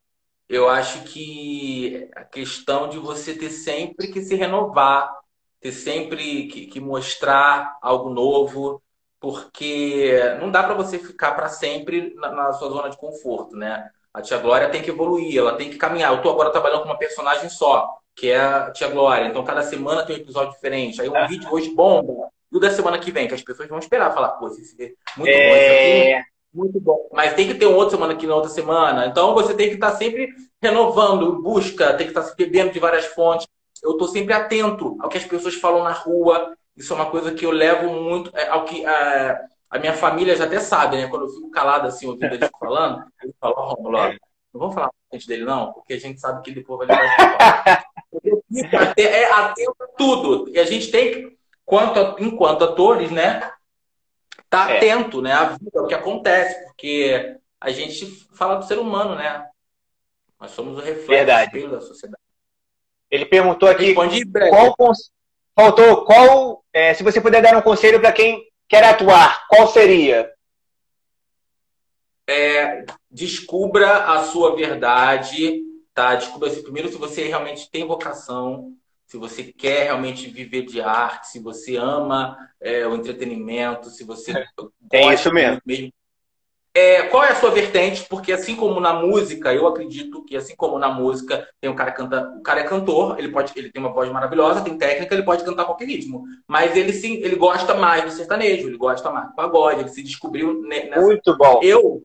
eu acho que a questão de você ter sempre que se renovar, ter sempre que, que mostrar algo novo, porque não dá para você ficar para sempre na, na, sua zona de conforto, né? A tia Glória tem que evoluir, ela tem que caminhar. Eu tô agora trabalhando com uma personagem só, que é a tia Glória. Então, cada semana tem um episódio diferente. Aí, um é. vídeo hoje bomba. E o da semana que vem, que as pessoas vão esperar, falar, pô, esse é muito é... bom esse aqui. Muito bom. Mas tem que ter um outro semana aqui na outra semana. Então, você tem que estar sempre renovando, busca, tem que estar se bebendo de várias fontes. Eu estou sempre atento ao que as pessoas falam na rua, isso é uma coisa que eu levo muito é, ao que a, a minha família já até sabe, né? Quando eu fico calado assim, ouvindo eles falando, [laughs] eles falam, oh, Romulo, não vamos falar frente dele, não, porque a gente sabe que ele depois vai levar [laughs] Eu fico até, é atento a tudo. E a gente tem que, quanto, enquanto atores, né? Tá é. atento, né? A vida, o que acontece, porque a gente fala do ser humano, né? Nós somos o reflexo da sociedade. Ele perguntou aqui qual, Faltou qual, é, se você puder dar um conselho para quem quer atuar, qual seria? É, descubra a sua verdade, tá? Descubra se primeiro se você realmente tem vocação, se você quer realmente viver de arte, se você ama é, o entretenimento, se você é isso mesmo. mesmo é, qual é a sua vertente? Porque assim como na música, eu acredito que assim como na música, tem um cara canta, o cara é cantor, ele pode, ele tem uma voz maravilhosa, tem técnica, ele pode cantar qualquer ritmo. Mas ele sim, ele gosta mais do sertanejo, ele gosta mais do pagode, ele se descobriu nessa. Muito bom. Eu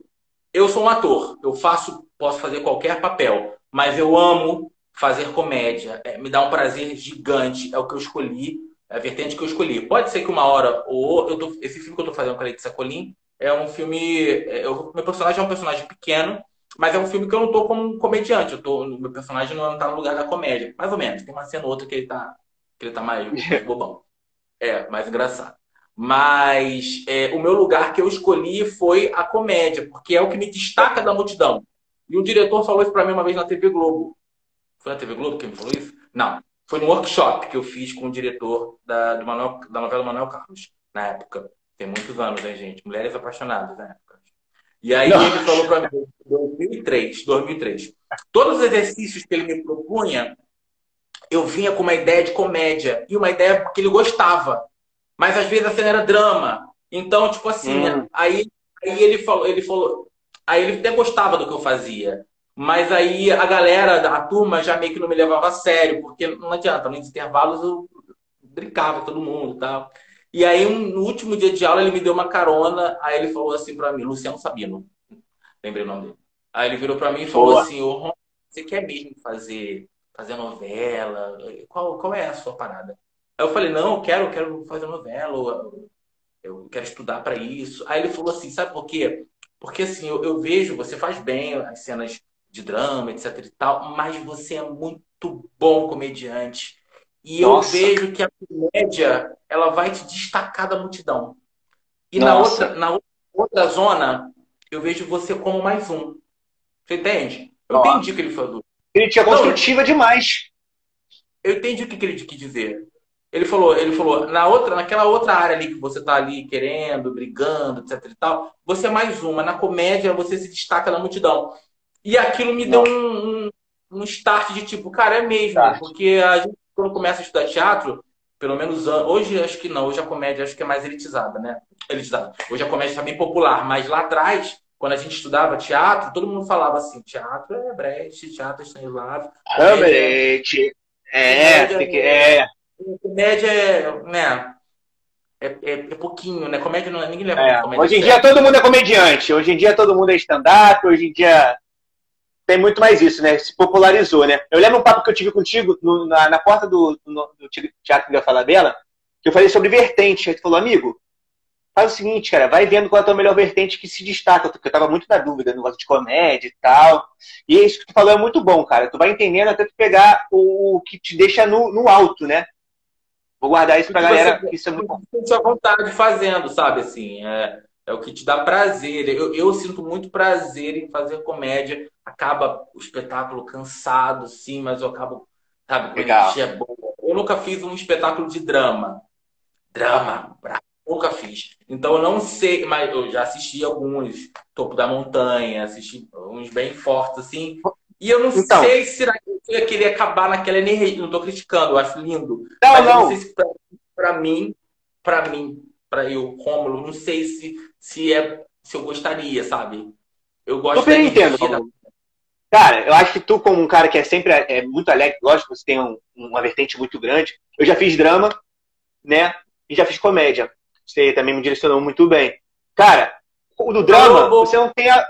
eu sou um ator, eu faço, posso fazer qualquer papel, mas eu amo fazer comédia. É, me dá um prazer gigante, é o que eu escolhi, é a vertente que eu escolhi. Pode ser que uma hora ou eu tô, esse filme que eu tô fazendo com a Letícia Colim é um filme. É, eu, meu personagem é um personagem pequeno, mas é um filme que eu não tô como um comediante. Eu tô, meu personagem não tá no lugar da comédia. Mais ou menos. Tem uma cena ou outra que ele tá, que ele tá mais, mais [laughs] bobão. É, mais engraçado. Mas é, o meu lugar que eu escolhi foi a comédia, porque é o que me destaca da multidão. E o diretor falou isso para mim uma vez na TV Globo. Foi na TV Globo que me falou isso? Não. Foi no workshop que eu fiz com o diretor da, do Manuel, da novela Manuel Carlos, na época. Tem muitos anos, né, gente? Mulheres apaixonadas na época. E aí Não. ele falou para mim, 2003, 2003. Todos os exercícios que ele me propunha, eu vinha com uma ideia de comédia e uma ideia que ele gostava. Mas às vezes a cena era drama. Então, tipo assim, hum. aí, aí ele falou, ele falou, aí ele até gostava do que eu fazia. Mas aí a galera, a turma já meio que não me levava a sério, porque não adianta, nos intervalos eu brincava com todo mundo e tal. E aí, no último dia de aula, ele me deu uma carona. Aí ele falou assim para mim, Luciano Sabino. Lembrei o nome dele. Aí ele virou para mim e falou Boa. assim: Ô, você quer mesmo fazer, fazer novela? Qual, qual é a sua parada? Aí eu falei: Não, eu quero, eu quero fazer novela. Eu quero estudar para isso. Aí ele falou assim: Sabe por quê? Porque assim, eu, eu vejo, você faz bem as cenas de drama, etc e tal, mas você é muito bom comediante. E Nossa. eu vejo que a comédia ela vai te destacar da multidão. E na outra, na outra zona, eu vejo você como mais um. Você entende? Eu Nossa. entendi o que ele falou. Crítica construtiva não, demais. Eu entendi o que ele quis dizer. Ele falou, ele falou, na outra, naquela outra área ali que você está ali querendo, brigando, etc e tal, você é mais uma. Na comédia, você se destaca na multidão. E aquilo me deu um, um, um, start de tipo, cara, é mesmo. Start. Porque a gente, quando começa a estudar teatro, pelo menos hoje acho que não, hoje a comédia acho que é mais elitizada, né? Elitizada. Hoje a comédia está bem popular, mas lá atrás, quando a gente estudava teatro, todo mundo falava assim, teatro é Brecht, teatro é Stanislavski. Brecht. É, é, é. Comédia é, né, é, é, é, pouquinho, né? Comédia não é, ninguém leva é, comédia. Hoje em dia todo mundo é comediante, hoje em dia todo mundo é stand-up, hoje em dia tem muito mais isso, né? Se popularizou, né? Eu lembro um papo que eu tive contigo no, na, na, porta do, no, do Teatro da Fala dela, que eu falei sobre vertente. Aí tu falou, amigo, faz o seguinte, cara, vai vendo qual é a tua melhor vertente que se destaca, porque eu tava muito na dúvida, no negócio de comédia e tal. E isso que tu falou é muito bom, cara. Tu vai entendendo até tu pegar o, o que te deixa no, no alto, né? Vou guardar isso pra galera, você, isso é muito bom. Sua vontade fazendo, sabe, assim, é, é o que te dá prazer. Eu, eu sinto muito prazer em fazer comédia. Acaba o espetáculo cansado, sim, mas eu acabo, sabe, Legal. é boa. Eu nunca fiz um espetáculo de drama. Drama, bravo Nunca fiz. Então eu não sei, mas eu já assisti alguns, Topo da Montanha, assisti uns bem fortes, assim. E eu não então, sei se eu ia querer acabar naquela energia. Não estou criticando, eu acho lindo. Não, mas não. não sei se pra, mim, para mim, para eu, Rômulo, não sei se, se é se eu gostaria, sabe? Eu gosto Super entendo, da... Cara, eu acho que tu, como um cara que é sempre é muito alegre, lógico, você tem um, uma vertente muito grande. Eu já fiz drama, né? E já fiz comédia. Você também me direcionou muito bem. Cara, o do drama, você não tem a.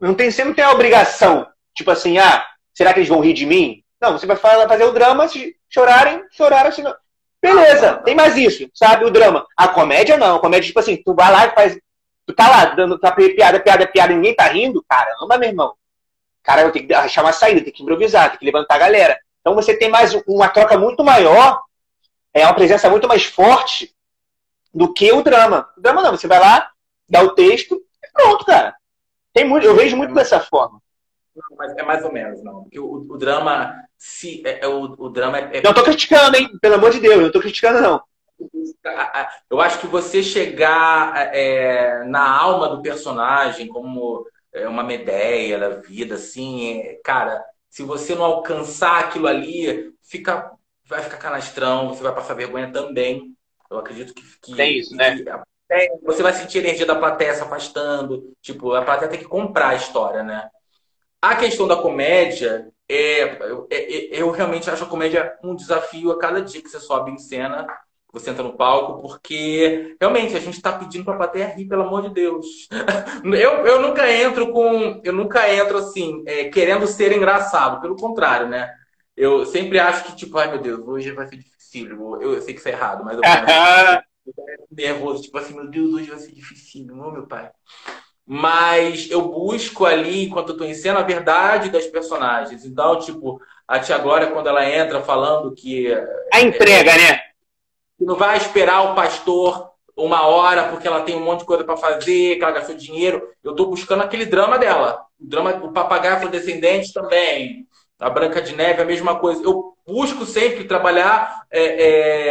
Não tem, você não tem a obrigação, tipo assim, ah, será que eles vão rir de mim? Não, você vai fazer o drama, se chorarem, choraram, se não. Beleza, tem mais isso, sabe? O drama. A comédia não, a comédia, tipo assim, tu vai lá e faz. Tu tá lá dando tá piada, piada, piada, ninguém tá rindo, caramba, meu irmão. Cara, eu tenho que achar uma saída, tem que improvisar, tem que levantar a galera. Então você tem mais uma troca muito maior, é uma presença muito mais forte do que o drama. O drama não, você vai lá, dá o texto e pronto, cara. Tem muito, eu vejo muito dessa forma. Não, mas é mais ou menos, não. Porque o, o drama, se, é, é o, o drama é, é... Não tô criticando, hein? Pelo amor de Deus, não tô criticando, não. Eu acho que você chegar é, na alma do personagem como é, uma Medeia da vida, assim, é, cara, se você não alcançar aquilo ali, fica, vai ficar canastrão, você vai passar vergonha também. Eu acredito que. que tem isso, né? você vai sentir a energia da plateia se afastando. Tipo, a plateia tem que comprar a história, né? A questão da comédia, é, é, é, eu realmente acho a comédia um desafio a cada dia que você sobe em cena, você entra no palco, porque realmente a gente está pedindo para a plateia rir, pelo amor de Deus. [laughs] eu, eu nunca entro com. Eu nunca entro assim, é, querendo ser engraçado, pelo contrário, né? Eu sempre acho que, tipo, ai meu Deus, hoje vai ser difícil eu, eu sei que isso é errado, mas eu [laughs] nervoso, tipo assim, meu Deus, hoje vai ser difícil, não, meu pai. Mas eu busco ali, enquanto eu tô em cena, a verdade das personagens. Então, tipo, a tia Glória, quando ela entra falando que. A entrega, é, né? Que não vai esperar o pastor uma hora porque ela tem um monte de coisa para fazer, que ela gastou dinheiro. Eu tô buscando aquele drama dela. O drama do papagaio afrodescendente também. A Branca de Neve, a mesma coisa. Eu busco sempre trabalhar é,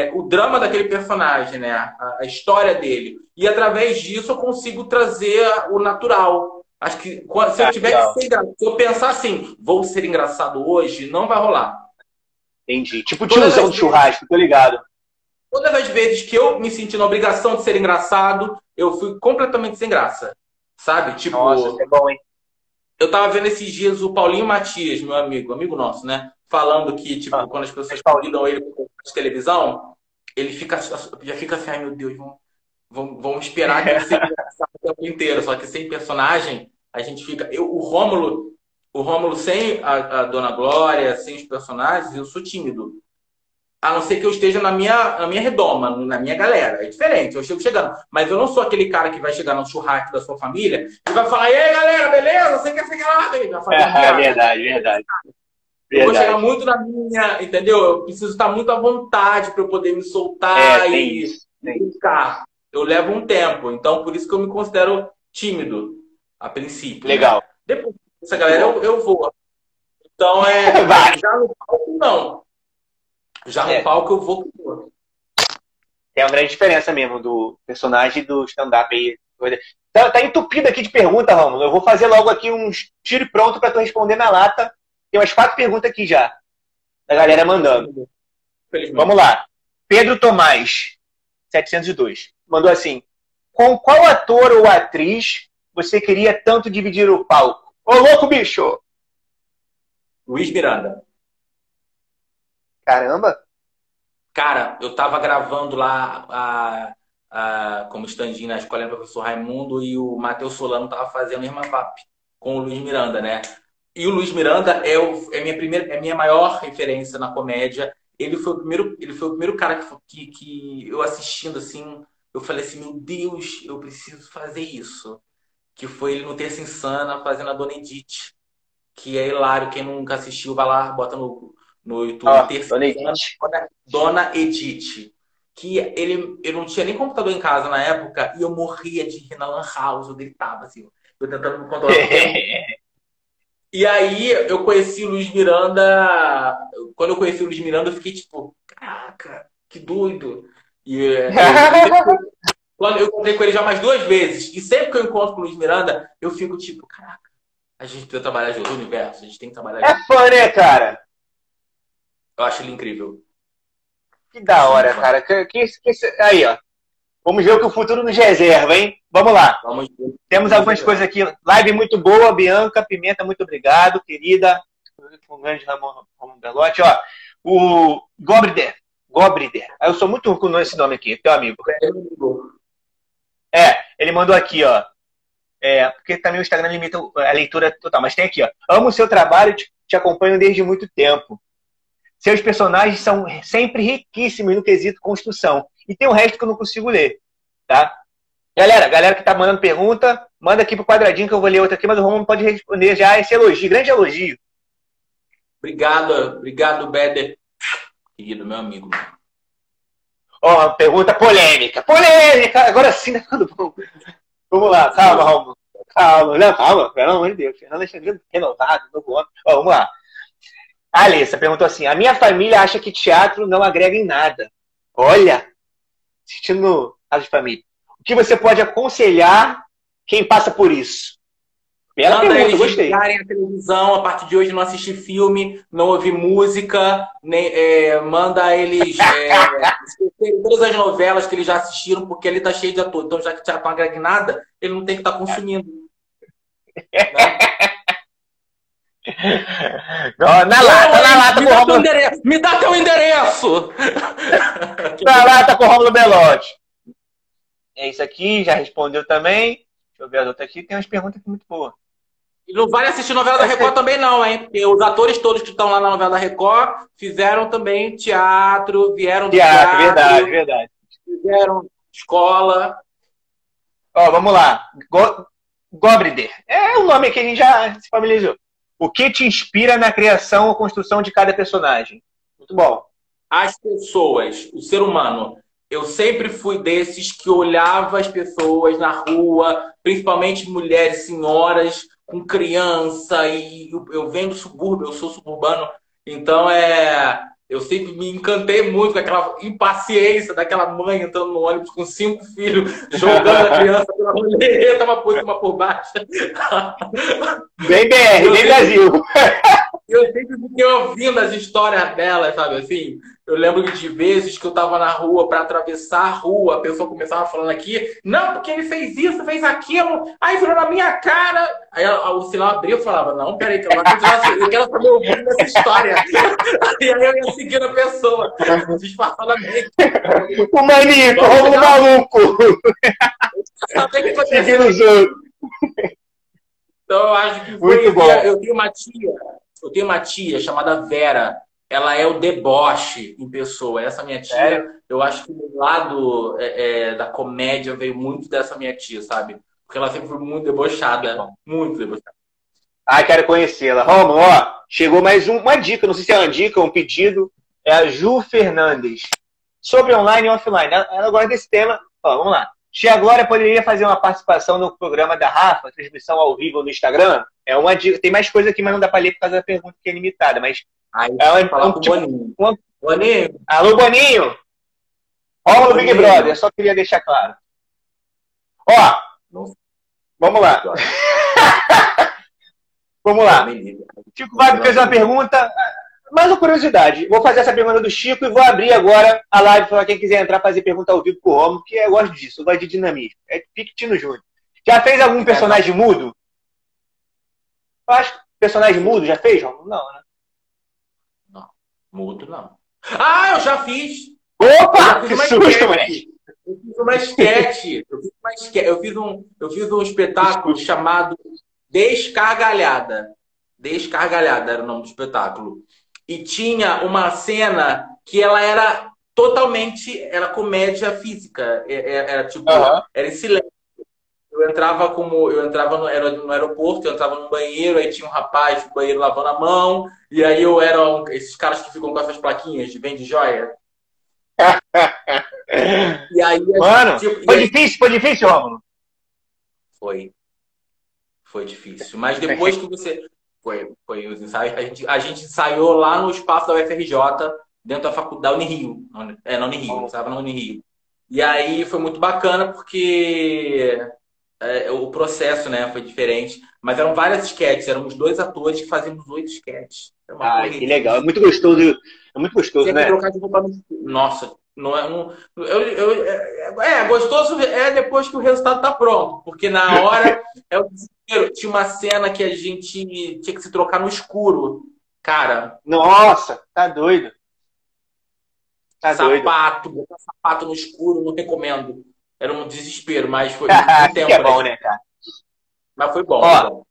é, o drama daquele personagem, né? A, a, história dele. E através disso eu consigo trazer o natural. Acho que se eu ah, tiver que ser engraçado, se eu pensar assim, vou ser engraçado hoje, não vai rolar. Entendi. Tipo tiozão de churrasco, tô ligado. Todas as vezes que eu me senti na obrigação de ser engraçado, eu fui completamente sem graça. Sabe? Tipo. Nossa, é bom, hein? Eu tava vendo esses dias o Paulinho Matias, meu amigo, amigo nosso, né? falando que, tipo, ah. quando as pessoas convidam ele de televisão, ele fica, já fica assim, ai meu Deus, vamos, vamos, vamos esperar que ele [laughs] seja o tempo inteiro. Só que sem personagem, a gente fica. Eu, o Rômulo, o Rômulo sem a, a, Dona Glória, sem os personagens, eu sou tímido. A não ser que eu esteja na minha, na minha redoma, na minha galera. É diferente, eu chego chegando. Mas eu não sou aquele cara que vai chegar no churrasco da sua família e vai falar, e aí, galera, beleza? Você quer ficar lá? É, verdade, verdade. Eu vou chegar muito na minha, entendeu? Eu preciso estar muito à vontade para eu poder me soltar é, e brincar. Eu levo um tempo, então por isso que eu me considero tímido a princípio. Né? Legal. Né? Depois dessa galera eu, eu vou. Então é. [laughs] Vai. Já no palco, não. Já no é. palco eu vou. Tem uma grande diferença mesmo do personagem do stand-up aí. Tá, tá entupido aqui de pergunta, Romulo. Eu vou fazer logo aqui uns tiro pronto para tu responder na lata tem umas quatro perguntas aqui já. Da galera mandando. Vamos lá. Pedro Tomás, 702. Mandou assim: Com qual ator ou atriz você queria tanto dividir o palco? Ô, louco, bicho! Luiz Miranda. Caramba! Cara, eu tava gravando lá a, a, como stand na escola do professor Raimundo e o Matheus Solano tava fazendo Irmã Vap com o Luiz Miranda, né? E o Luiz Miranda é, o, é minha primeira, é minha maior referência na comédia. Ele foi o primeiro, ele foi o primeiro cara que, que eu assistindo assim, eu falei assim, meu Deus, eu preciso fazer isso. Que foi ele no Terça Insana fazendo a Dona Edith. Que é hilário, quem nunca assistiu, vai lá, bota no, no YouTube. Ah, Dona Edith. Dona Edith. Que ele, eu não tinha nem computador em casa na época e eu morria de rir na Lan House, eu gritava assim, eu tentando me controlar. [laughs] E aí eu conheci o Luiz Miranda. Quando eu conheci o Luiz Miranda, eu fiquei tipo, caraca, que doido. E é, eu, [laughs] quando eu encontrei com ele já mais duas vezes. E sempre que eu encontro com o Luiz Miranda, eu fico tipo, caraca, a gente precisa trabalhar junto universo, a gente tem que trabalhar é junto. É fã, né, cara? Eu acho ele incrível. Que da hora, cara. Que, que, que, aí, ó. Vamos ver o que o futuro nos reserva, hein? Vamos lá. Vamos Temos algumas coisas aqui. Live muito boa, Bianca Pimenta, muito obrigado, querida. Um grande Ramon, Ramon Belotti. Ó, o Gobrider. Gobrider. Eu sou muito com esse nome aqui, teu amigo. É, ele mandou aqui, ó. É, porque também o Instagram limita a leitura total. Mas tem aqui, ó. Amo o seu trabalho, te, te acompanho desde muito tempo. Seus personagens são sempre riquíssimos no quesito construção. E tem o resto que eu não consigo ler, tá? Galera, galera que tá mandando pergunta, manda aqui pro quadradinho que eu vou ler outra aqui, mas o Romulo pode responder já esse elogio, grande elogio. Obrigado, obrigado, Beder. Querido, meu amigo. Ó, oh, pergunta polêmica. Polêmica! Agora sim tá ficando bom. Vamos lá, calma, Romulo. Calma, não, calma, pelo amor de Deus. Fernando Alexandre renovado, novo homem. Ó, vamos lá. A Alessa perguntou assim: a minha família acha que teatro não agrega em nada. Olha, assistindo a de família. O que você pode aconselhar quem passa por isso? Bela Manda pergunta, eles gostei. a televisão, a partir de hoje não assistir filme, não ouvir música, nem, é, manda eles é, [laughs] todas as novelas que eles já assistiram, porque ele tá cheio de ator. Então, já que já não agrega nada, ele não tem que estar tá consumindo. né? [laughs] na lata, na lata me, dá endereço, me dá teu endereço! [laughs] na lata com o Romulo Belotti. É isso aqui, já respondeu também. Deixa eu ver as outras aqui. Tem umas perguntas aqui muito boas. E não vale assistir novela da Record também, não, hein? Porque os atores todos que estão lá na novela da Record fizeram também teatro, vieram do teatro. Teatro, verdade, verdade. Fizeram escola. Ó, vamos lá. Go Gobrider. É o nome que a gente já se familiarizou. O que te inspira na criação ou construção de cada personagem? Muito bom. As pessoas, o ser humano. Eu sempre fui desses que olhava as pessoas na rua, principalmente mulheres, senhoras, com criança, e eu, venho do subúrbio, eu sou suburbano, então é. Eu sempre me encantei muito com aquela impaciência daquela mãe entrando no ônibus com cinco filhos, jogando a criança pela muleta, uma por cima por baixo. Bem BR, bem Brasil. Eu sempre fiquei ouvindo as histórias dela, sabe assim? Eu lembro de vezes que eu tava na rua para atravessar a rua, a pessoa começava falando aqui, não, porque ele fez isso, fez aquilo, aí virou na minha cara. Aí o sinal abriu e falava, não, peraí, que eu, vou continuar, eu quero saber ouvindo essa história. e [laughs] aí eu ia seguindo a pessoa, disfarçadamente. O manito, o maluco. Seguindo os outros. Então eu acho que foi. Muito bom. Eu tenho uma tia, eu tenho uma tia chamada Vera. Ela é o deboche em pessoa. Essa minha tia, é. eu acho que o lado é, é, da comédia veio muito dessa minha tia, sabe? Porque ela sempre foi muito debochada. Muito debochada. Ah, quero conhecê-la. Romulo, ó, chegou mais um, uma dica, não sei se é uma dica ou um pedido. É a Ju Fernandes. Sobre online e offline. Ela, ela gosta desse tema. Ó, vamos lá. Tia Glória poderia fazer uma participação no programa da Rafa, transmissão ao vivo no Instagram? É uma Tem mais coisa aqui, mas não dá para ler por causa da pergunta que é limitada. Mas Aí, é uma, um, tipo, Boninho. Uma... Boninho. Alô, Boninho! Rola no Big Brother, eu só queria deixar claro. Ó, vamos lá. [laughs] vamos lá. Chico Wagner fez uma pergunta mais uma curiosidade. Vou fazer essa pergunta do Chico e vou abrir agora a live para quem quiser entrar fazer pergunta ao vivo com o Romo, que eu gosto disso, eu gosto de dinamismo. É pique Tino Júnior. Já fez algum personagem é, mudo? Eu acho que personagem mudo já fez, João? Não, né? Não, mudo não. Ah, eu já fiz! Opa! Que susto, moleque! Eu fiz uma esquete. Eu fiz, uma esquete. Eu, fiz um, eu fiz um espetáculo chamado Descargalhada. Descargalhada era o nome do espetáculo. E tinha uma cena que ela era totalmente. Era comédia física. Era, é, era tipo. Uhum. Era em silêncio. Eu entrava como. Eu entrava no, era no aeroporto, eu entrava no banheiro, aí tinha um rapaz no banheiro lavando a mão, e aí eu era um, esses caras que ficam com essas plaquinhas de vende joia. [laughs] e aí, Mano, tipo, foi aí... difícil, foi difícil, Romulo? Foi. Foi difícil. Mas depois que [laughs] você. Foi, foi os ensaios. A gente, a gente ensaiou lá no espaço da UFRJ, dentro da faculdade da Unirio. É, na Unirio, estava na Unirio. E aí foi muito bacana porque é, o processo né, foi diferente. Mas eram várias sketches, éramos dois atores que fazíamos oito sketches. Ah, que legal. É muito gostoso. É muito gostoso, né? Trocar de roupa no... Nossa, não é um. Eu, eu, é, é, gostoso é depois que o resultado tá pronto. Porque na hora é o desespero. Tinha uma cena que a gente tinha que se trocar no escuro. Cara. Nossa, tá doido. Tá sapato, doido. botar sapato no escuro, não recomendo. Era um desespero, mas foi [laughs] um tempo. é bom, né, cara? Mas foi bom. Ó,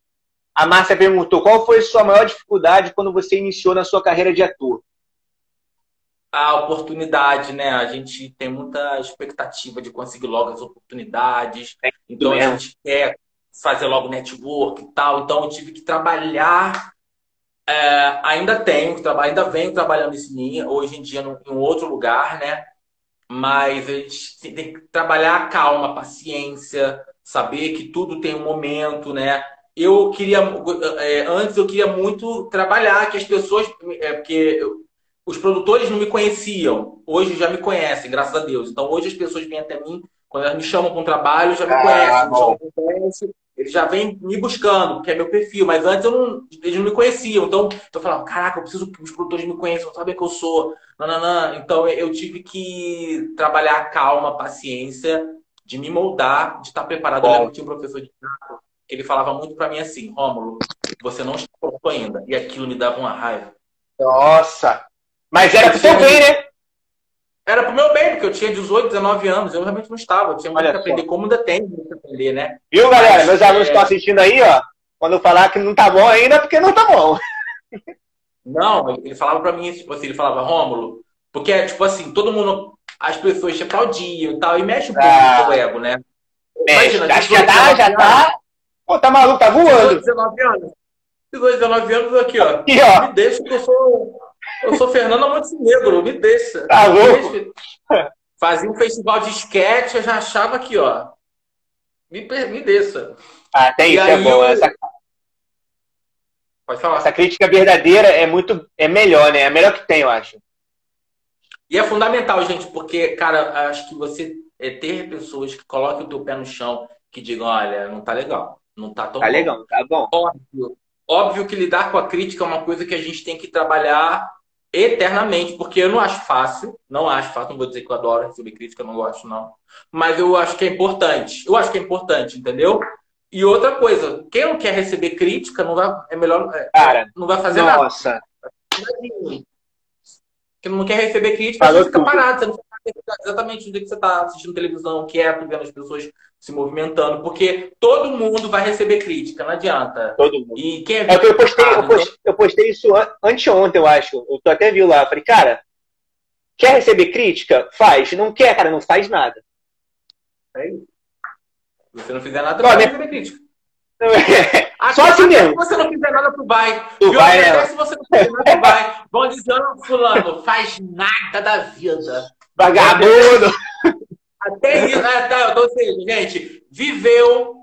a Márcia perguntou: qual foi a sua maior dificuldade quando você iniciou na sua carreira de ator? A oportunidade, né? A gente tem muita expectativa de conseguir logo as oportunidades. É então a gente quer fazer logo network e tal. Então eu tive que trabalhar. É, ainda tenho, ainda venho trabalhando isso em hoje em dia em um outro lugar, né? mas a gente tem que trabalhar a calma, a paciência, saber que tudo tem um momento, né? Eu queria, é, antes eu queria muito trabalhar, que as pessoas, é, porque os produtores não me conheciam, hoje já me conhecem, graças a Deus. Então hoje as pessoas vêm até mim, quando elas me chamam para um trabalho, já me ah, conhecem, me chamam para eles já vêm me buscando, porque é meu perfil, mas antes eu não, eles não me conheciam. Então eu falava, caraca, eu preciso que os produtores me conheçam, sabem que eu sou. Nananã. Então eu tive que trabalhar a calma, a paciência, de me moldar, de estar preparado. Eu tinha um professor de teatro que ele falava muito para mim assim, Rômulo, você não está pronto ainda. E aquilo me dava uma raiva. Nossa! Mas era pro seu bem, né? Era pro meu bem, porque eu tinha 18, 19 anos, eu realmente não estava. Eu tinha muito que aprender, como ainda tem muito que aprender, né? Viu, galera? Mas, Meus alunos é... estão assistindo aí, ó. Quando eu falar que não tá bom ainda, é porque não tá bom. Não, ele falava pra mim, tipo assim, ele falava, Rômulo, porque, é tipo assim, todo mundo, as pessoas te aplaudiam e tal, e mexe um pouco ah, no ego, né? Mexe, Imagina, acho que já tá, já tá. Pô, tá maluco, tá voando. 19 anos. 18, 19 anos aqui, ó. Aqui, ó. Me deixa que eu sou eu sou Fernando Montenegro, me deixa. Tá louco? Fazia um festival de sketch, eu já achava aqui, ó. Me, me deixa. Ah, tem e isso, é bom. Eu... Essa... Pode falar. Essa crítica verdadeira é muito. É melhor, né? É a melhor que tem, eu acho. E é fundamental, gente, porque, cara, acho que você é ter pessoas que coloquem o teu pé no chão, que digam, olha, não tá legal. Não tá tão tá bom. legal, tá bom. Óbvio, óbvio que lidar com a crítica é uma coisa que a gente tem que trabalhar eternamente, porque eu não acho fácil, não acho fácil, não vou dizer que eu adoro receber crítica, não gosto não, mas eu acho que é importante, eu acho que é importante, entendeu? E outra coisa, quem não quer receber crítica, não vai, é melhor, é, Cara, não vai fazer nossa. nada. Quem não quer receber crítica, você fica parado, você não exatamente no dia que você está assistindo televisão, quieto, vendo as pessoas se movimentando, porque todo mundo vai receber crítica, não adianta. Todo mundo. E quem é, é eu, postei, eu, postei, eu postei isso anteontem, eu acho. Eu tô até viu lá. Falei, cara, quer receber crítica? Faz. Não quer, cara, não faz nada. É isso. Se você não fizer nada, não vai receber crítica. Até, [laughs] Só assim mesmo. Se você não fizer nada, tu vai. Tu vai, né? Se você não fizer nada, tu [laughs] vai. Vão dizendo, fulano, faz nada da vida. Vagabundo! Até isso, né? Tá, então, assim, gente, viveu.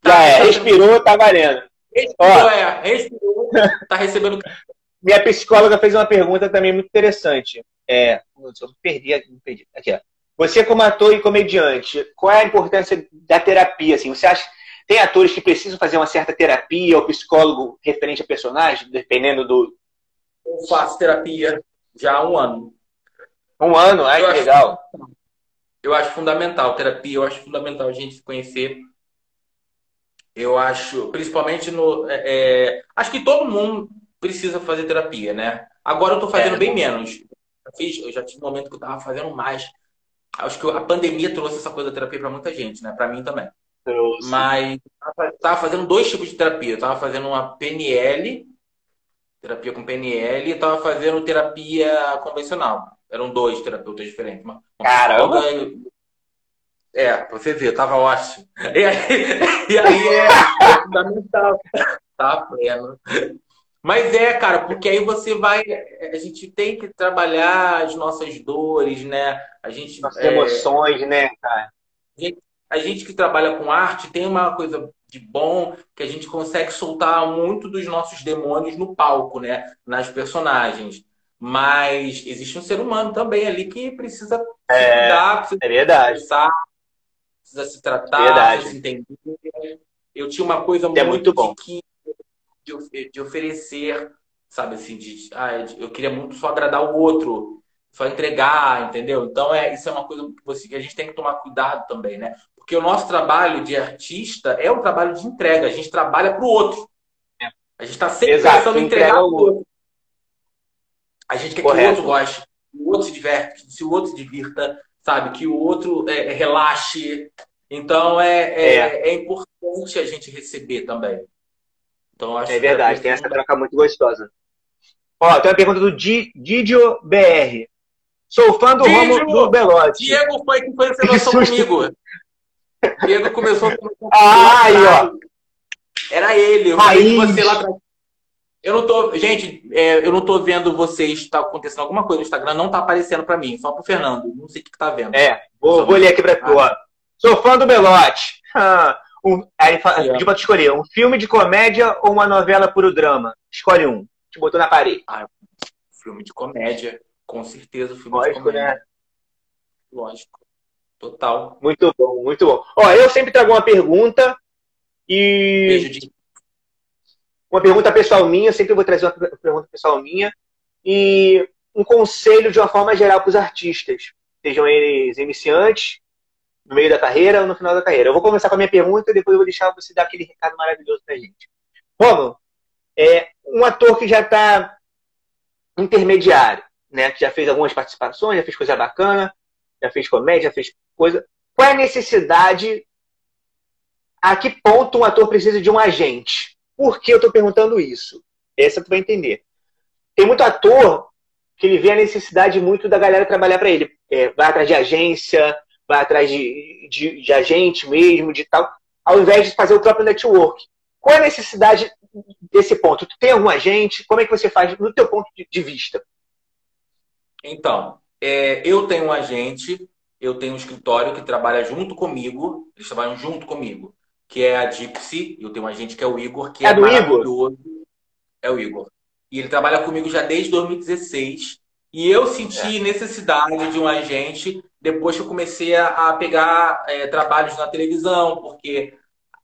Tá Já é, respirou, tá valendo. Respirou, Ó, é, respirou, tá recebendo. Minha psicóloga fez uma pergunta também muito interessante. É, eu perdi, perdi. Aqui, ó. Você como ator e comediante, qual é a importância da terapia? Assim, você acha tem atores que precisam fazer uma certa terapia ou psicólogo referente a personagem, dependendo do. Eu faço terapia já há um ano. Um ano, ai, que legal. Eu acho fundamental. Terapia, eu acho fundamental a gente se conhecer. Eu acho, principalmente no. É, é acho que todo mundo precisa fazer terapia, né? Agora eu tô fazendo é, bem menos. Eu, fiz, eu já tive um momento que eu tava fazendo mais. Acho que a pandemia trouxe essa coisa da terapia para muita gente, né? Para mim também. Trouxe. Mas eu tava fazendo dois tipos de terapia. Eu tava fazendo uma PNL, terapia com PNL, e tava fazendo terapia convencional. Eram dois terapeutas diferentes. Uma, Caramba! É, pra você ver, tava ótimo. E aí, [laughs] e aí é, é fundamental. Tá pleno. Mas é, cara, porque aí você vai. A gente tem que trabalhar as nossas dores, né? A gente, Nossas é, emoções, né, cara? A gente, a gente que trabalha com arte tem uma coisa de bom que a gente consegue soltar muito dos nossos demônios no palco, né? Nas personagens. Mas existe um ser humano também ali que precisa é, se cuidar, precisa é verdade. Pensar, precisa se tratar, verdade. precisa se entender. Eu tinha uma coisa é muito, bom. De, de, de, oferecer, sabe assim, de, ah, eu queria muito só agradar o outro, só entregar, entendeu? Então é isso é uma coisa que, você, que a gente tem que tomar cuidado também, né? Porque o nosso trabalho de artista é um trabalho de entrega. A gente trabalha para o outro. É. A gente está sempre Exato, pensando em entregar o outro. A gente quer Correto. que o outro goste, que o outro se diverte, que o outro se divirta, sabe? Que o outro é, é relaxe. Então é, é, é. é, importante a gente receber também. Então, acho é verdade, tem essa troca muito gostosa. Ó, tem uma pergunta do Didio BR. Sou fã do Romo do Belotti. Diego foi que foi essa noção comigo. Diego começou com [laughs] ah, aí, ó. Era ele. Eu falei você lá atrás. Eu não tô. Gente, é, eu não tô vendo vocês. Está acontecendo alguma coisa no Instagram, não tá aparecendo para mim, só pro Fernando. Não sei o que, que tá vendo. É, vou, vou ler aqui pra tu, ó. Sou fã do Belote. [laughs] Ah, um, aí pediu pra tu escolher um filme de comédia ou uma novela puro drama. Escolhe um. Te botou na parede. Ah, filme de comédia. Com certeza, filme Lógico, de comédia. Né? Lógico. Total. Muito bom, muito bom. Ó, eu sempre trago uma pergunta e. Beijo de uma pergunta pessoal minha, sempre vou trazer uma pergunta pessoal minha, e um conselho de uma forma geral para os artistas, sejam eles iniciantes, no meio da carreira ou no final da carreira. Eu vou começar com a minha pergunta e depois eu vou deixar você dar aquele recado maravilhoso para a gente. Romulo, é um ator que já está intermediário, né? que já fez algumas participações, já fez coisa bacana, já fez comédia, já fez coisa. Qual é a necessidade? A que ponto um ator precisa de um agente? Por que eu estou perguntando isso? Essa tu vai entender. Tem muito ator que ele vê a necessidade muito da galera trabalhar para ele. É, vai atrás de agência, vai atrás de, de, de, agente mesmo, de tal, ao invés de fazer o próprio network. Qual é a necessidade desse ponto? Tu tem algum agente? Como é que você faz no teu ponto de, vista? Então, é, eu tenho um agente, eu tenho um escritório que trabalha junto comigo, eles trabalham junto comigo que é a Gypsy. Eu tenho um agente que é o Igor, que é, é do Igor? É o Igor. E ele trabalha comigo já desde 2016. E eu senti é. necessidade de um agente depois que eu comecei a, pegar é, trabalhos na televisão, porque,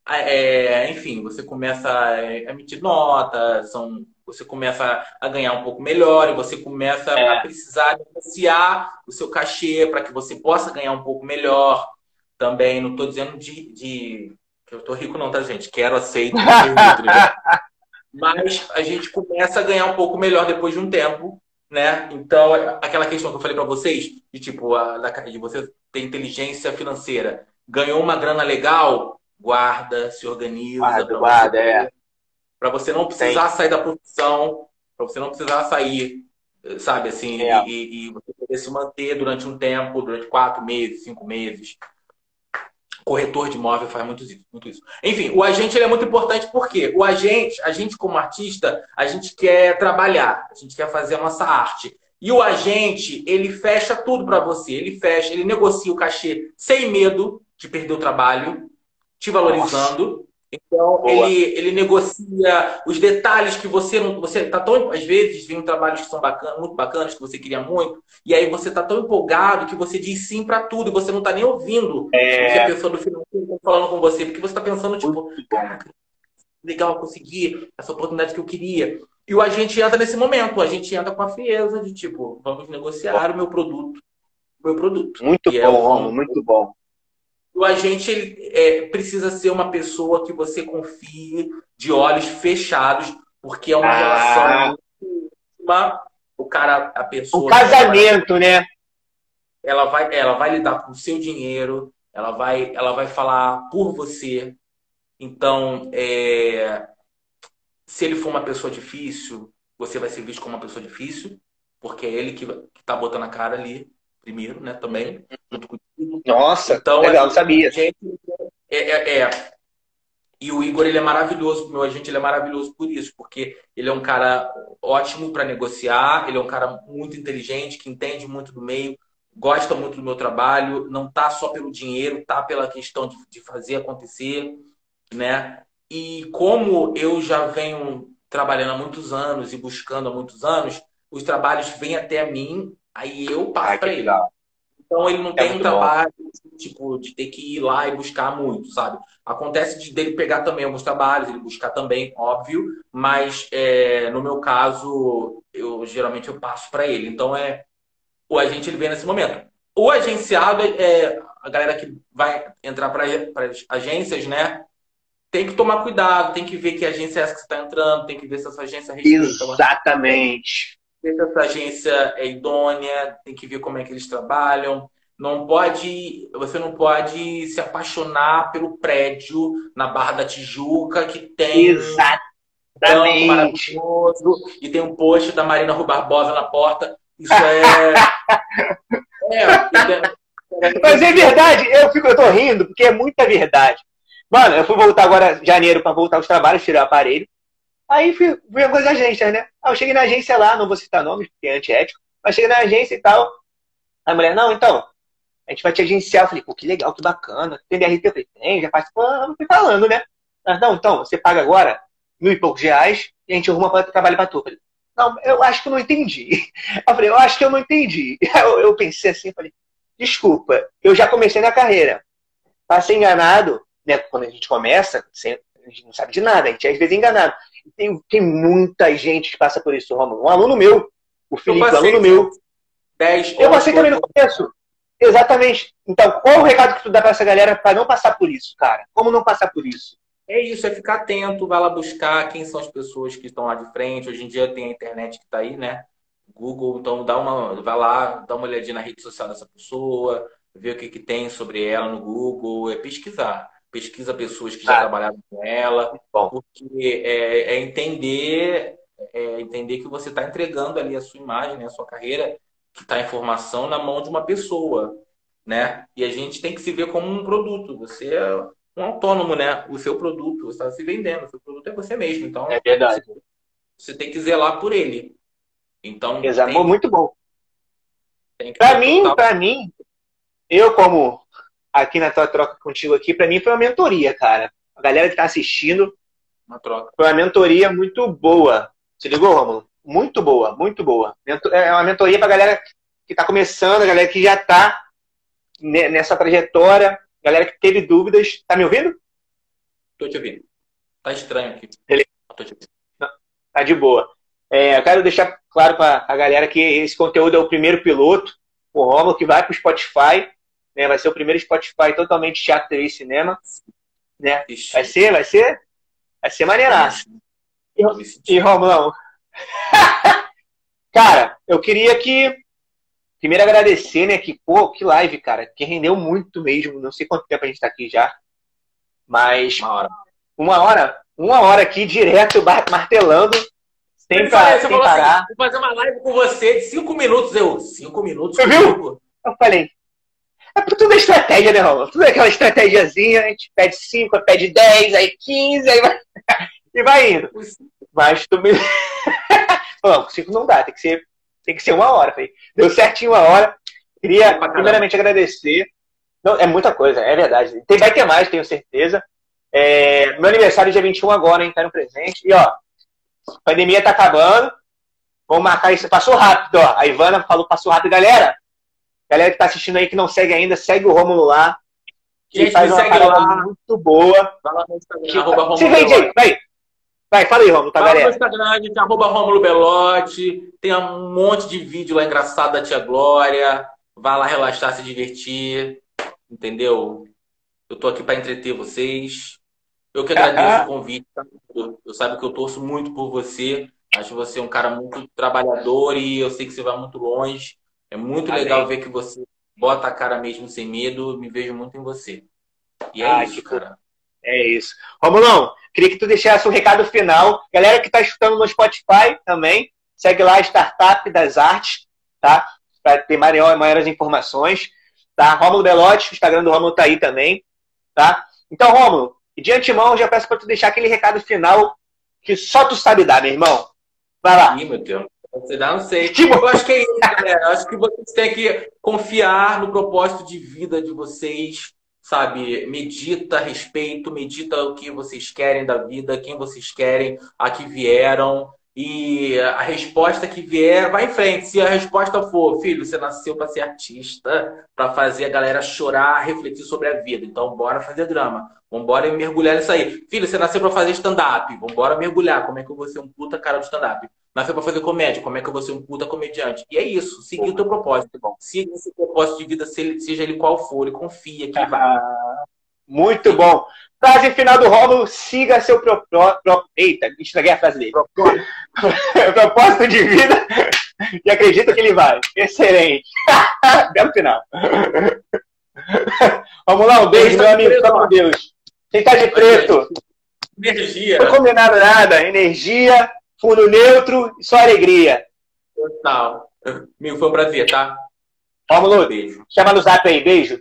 é, enfim, você começa a emitir notas, são, você começa a ganhar um pouco melhor e você começa a é. precisar negociar o seu cachê para que você possa ganhar um pouco melhor. Também, não estou dizendo de, de eu tô rico não, tá, gente? Quero, aceito. [laughs] Mas a gente começa a ganhar um pouco melhor depois de um tempo, né? Então, aquela questão que eu falei para vocês, de tipo, a, de você ter inteligência financeira. Ganhou uma grana legal, guarda, se organiza. Guarda, guarda, é. Para você não precisar Sim. sair da profissão, para você não precisar sair, sabe, assim, é. e, e, você poder se manter durante um tempo, durante quatro meses, cinco meses corretor de imóvel faz muito isso, muito isso. Enfim, o agente é muito importante porque o agente, a gente como artista, a gente quer trabalhar, a gente quer fazer a nossa arte. E o agente, ele fecha tudo para você, ele fecha, ele negocia o cachê sem medo de perder o trabalho, te valorizando. Nossa. Então, ele, ele negocia os detalhes que você não. Você tá tão. Às vezes, vem trabalhos que são bacana, muito bacanas, que você queria muito, e aí você tá tão empolgado que você diz sim para tudo, e você não tá nem ouvindo é... o que a pessoa do final tá falando com você, porque você tá pensando, tipo, caraca, legal, conseguir essa oportunidade que eu queria. E o agente entra nesse momento, a gente entra com a frieza de tipo, vamos negociar o meu produto meu produto. Muito bom, é o, muito bom. O agente ele, é, precisa ser uma pessoa que você confie de olhos fechados, porque é uma ah. relação íntima. O cara, a pessoa. O casamento, vai, né? Ela vai, ela vai lidar com o seu dinheiro, ela vai, ela vai falar por você. Então, é, se ele for uma pessoa difícil, você vai ser visto como uma pessoa difícil, porque é ele que, está botando a cara ali primeiro, né? Também, junto contigo. Nossa, então, legal, não sabia. Gente, é, é, é, E o Igor, ele é maravilhoso, meu agente, ele é maravilhoso por isso, porque ele é um cara ótimo para negociar, ele é um cara muito inteligente, que entende muito do meio, gosta muito do meu trabalho, não tá só pelo dinheiro, tá pela questão de, de fazer acontecer, né? E como eu já venho trabalhando há muitos anos e buscando há muitos anos, os trabalhos vêm até mim, aí eu passo para ele. Então ele não é tem um trabalho tipo de ter que ir lá e buscar muito, sabe? Acontece de dele pegar também alguns trabalhos, ele buscar também, óbvio, mas é, no meu caso eu geralmente eu passo para ele. Então é o agente ele vem nesse momento. O agenciado é a galera que vai entrar para as agências, né? tem que tomar cuidado, tem que ver que agência é essa que você está entrando, tem que ver se essa agência respeita. Exatamente. Ver se essa agência é idônea, tem que ver como é que eles trabalham. Não pode, você não pode se apaixonar pelo prédio na Barra da Tijuca que tem Exatamente. um maravilhoso e tem um post da Marina Rui Barbosa na porta. Isso é, [laughs] é, é Mas é verdade, eu fico, eu tô rindo porque é muita verdade. Mano, eu fui voltar agora, janeiro, para voltar aos trabalhos, tirar o aparelho. Aí fui, fui algumas agências, né? Aí eu cheguei na agência lá, não vou citar nomes, porque é antiético, mas cheguei na agência e tal. A mulher, não, então, a gente vai te agenciar. Eu falei, pô, que legal, que bacana. Tem DRT? Eu falei, tem, já participou, não fui falando, né? Mas, não, então, você paga agora mil e poucos reais e a gente arruma para trabalho para tu. Eu falei, não, eu acho que eu não entendi. [laughs] Eu falei, eu acho que eu não entendi. [laughs] Eu, eu pensei assim, falei, desculpa, eu já comecei na carreira. Passei enganado, né, quando a gente começa, a gente não sabe de nada, a gente é às vezes enganado. Tem, tem muita gente que passa por isso, Romulo. Um aluno meu, o Felipe, um aluno meu. 10, eu passei também no começo. Exatamente. Então, qual o recado que tu dá para essa galera para não passar por isso, cara? Como não passar por isso? É isso, é ficar atento, vai lá buscar quem são as pessoas que estão lá de frente. Hoje em dia tem a internet que está aí, né? Google, então dá uma, vai lá, dá uma olhadinha na rede social dessa pessoa, ver o que, que tem sobre ela no Google, é pesquisar pesquisa pessoas que já ah. trabalharam com ela, porque é, é entender é entender que você está entregando ali a sua imagem, né, a sua carreira, que está em formação na mão de uma pessoa, né? E a gente tem que se ver como um produto. Você é um autônomo, né? O seu produto, você está se vendendo, o seu produto é você mesmo. Então, é verdade. Você, você tem que zelar por ele. Então, Exato, tem, muito bom. Para mim, para mim, eu como aqui na tua troca contigo aqui, para mim foi uma mentoria, cara. A galera que tá assistindo. Uma troca. Foi uma mentoria muito boa. Se ligou, Romulo? Muito boa, muito boa. É uma mentoria pra galera que tá começando, a galera que já tá nessa trajetória, galera que teve dúvidas. Tá me ouvindo? Tô te ouvindo. Tá estranho aqui. Ele... Tô te ouvindo. Não, tá de boa. É, eu quero deixar claro para a galera que esse conteúdo é o primeiro piloto, o Romulo, que vai para o Spotify né? Vai ser o primeiro Spotify totalmente teatro e cinema. Né? Vai ser, vai ser? Vai ser maneiraço. E, e Romão? [laughs] cara, eu queria que. Primeiro agradecer, né? Que, pô, que live, cara. Que rendeu muito mesmo. Não sei quanto tempo a gente tá aqui já. Mas. Uma hora. Uma hora, uma hora aqui direto, martelando. Sem, sem parar. Assim, vou fazer uma live com você de cinco minutos. Eu, cinco minutos? Você viu? Eu falei, é tudo é estratégia, né, Romulo? Tudo é aquela estratégiazinha, a gente pede 5, pede 10, aí 15, aí vai, [laughs] e vai indo. Mas tu me. [laughs] não, 5 não dá, tem que ser, tem que ser uma hora. Falei. Deu certinho uma hora. Queria, primeiramente, agradecer. Não, é muita coisa, é verdade. Tem, vai ter mais, tenho certeza. É, meu aniversário é dia 21 agora, hein? Tá no presente. E, ó, a pandemia tá acabando. Vamos marcar isso. Passou rápido, ó. A Ivana falou, passou rápido. Galera, Galera que tá assistindo aí que não segue ainda, segue o Romulo lá. Que Gente, faz uma parada lá. muito boa. Vai lá no Instagram, que... arroba Se vende aí, vai. Vai, fala aí, Romulo, tá, galera? no Instagram, gente, arroba Romulo Belotti. Tem um monte de vídeo lá engraçado da Tia Glória. Vá lá relaxar, se divertir, entendeu? Eu tô aqui para entreter vocês. Eu que agradeço o convite. Tá? Eu sabe que eu torço muito por você. Acho você um cara muito trabalhador e eu sei que você vai muito longe. É muito Amém. legal ver que você bota a cara mesmo sem medo. Me vejo muito em você. E é ah, isso, cara. É isso. Romulão, queria que tu deixasse um recado final. Galera que está escutando no Spotify também, segue lá a Startup das Artes, tá? Para ter maior, maiores informações. Tá? Rômulo Belotti, o Instagram do Rômulo tá aí também. Tá? Então, Rômulo, de antemão, já peço para tu deixar aquele recado final que só tu sabe dar, meu irmão. Vai lá. Ih, meu Deus. Você dá, não sei. Tipo... Eu acho que é isso, galera. Eu acho que vocês têm que confiar no propósito de vida de vocês, sabe? Medita respeito, medita o que vocês querem da vida, quem vocês querem, a que vieram. E a resposta que vier, vai em frente. Se a resposta for, filho, você nasceu para ser artista, para fazer a galera chorar, refletir sobre a vida. Então, bora fazer drama. Vambora mergulhar nisso aí. Filho, você nasceu para fazer stand-up. Vambora mergulhar. Como é que eu vou ser um puta cara de stand-up? Nasceu para fazer comédia. Como é que eu vou ser um puta comediante? E é isso. Seguir o teu propósito. Bom, siga esse propósito de vida, seja ele qual for, e confia que [laughs] vai. Muito bom. Frase final do Rômulo, siga seu propósito. Eita, estraguei a frase dele. [laughs] propósito de vida [laughs] e acredita que ele vai. Excelente. [laughs] Belo final. Vamos lá, um beijo, meu amigo. Fica com Deus. Quem tá de preto? Energia. Não combinado nada. Energia, fundo neutro e só alegria. Total. Amigo, foi um prazer, tá? Rômulo, beijo. Chama no zap aí. Beijo.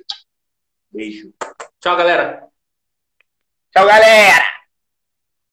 Beijo. Tchau, galera. Tchau, galera!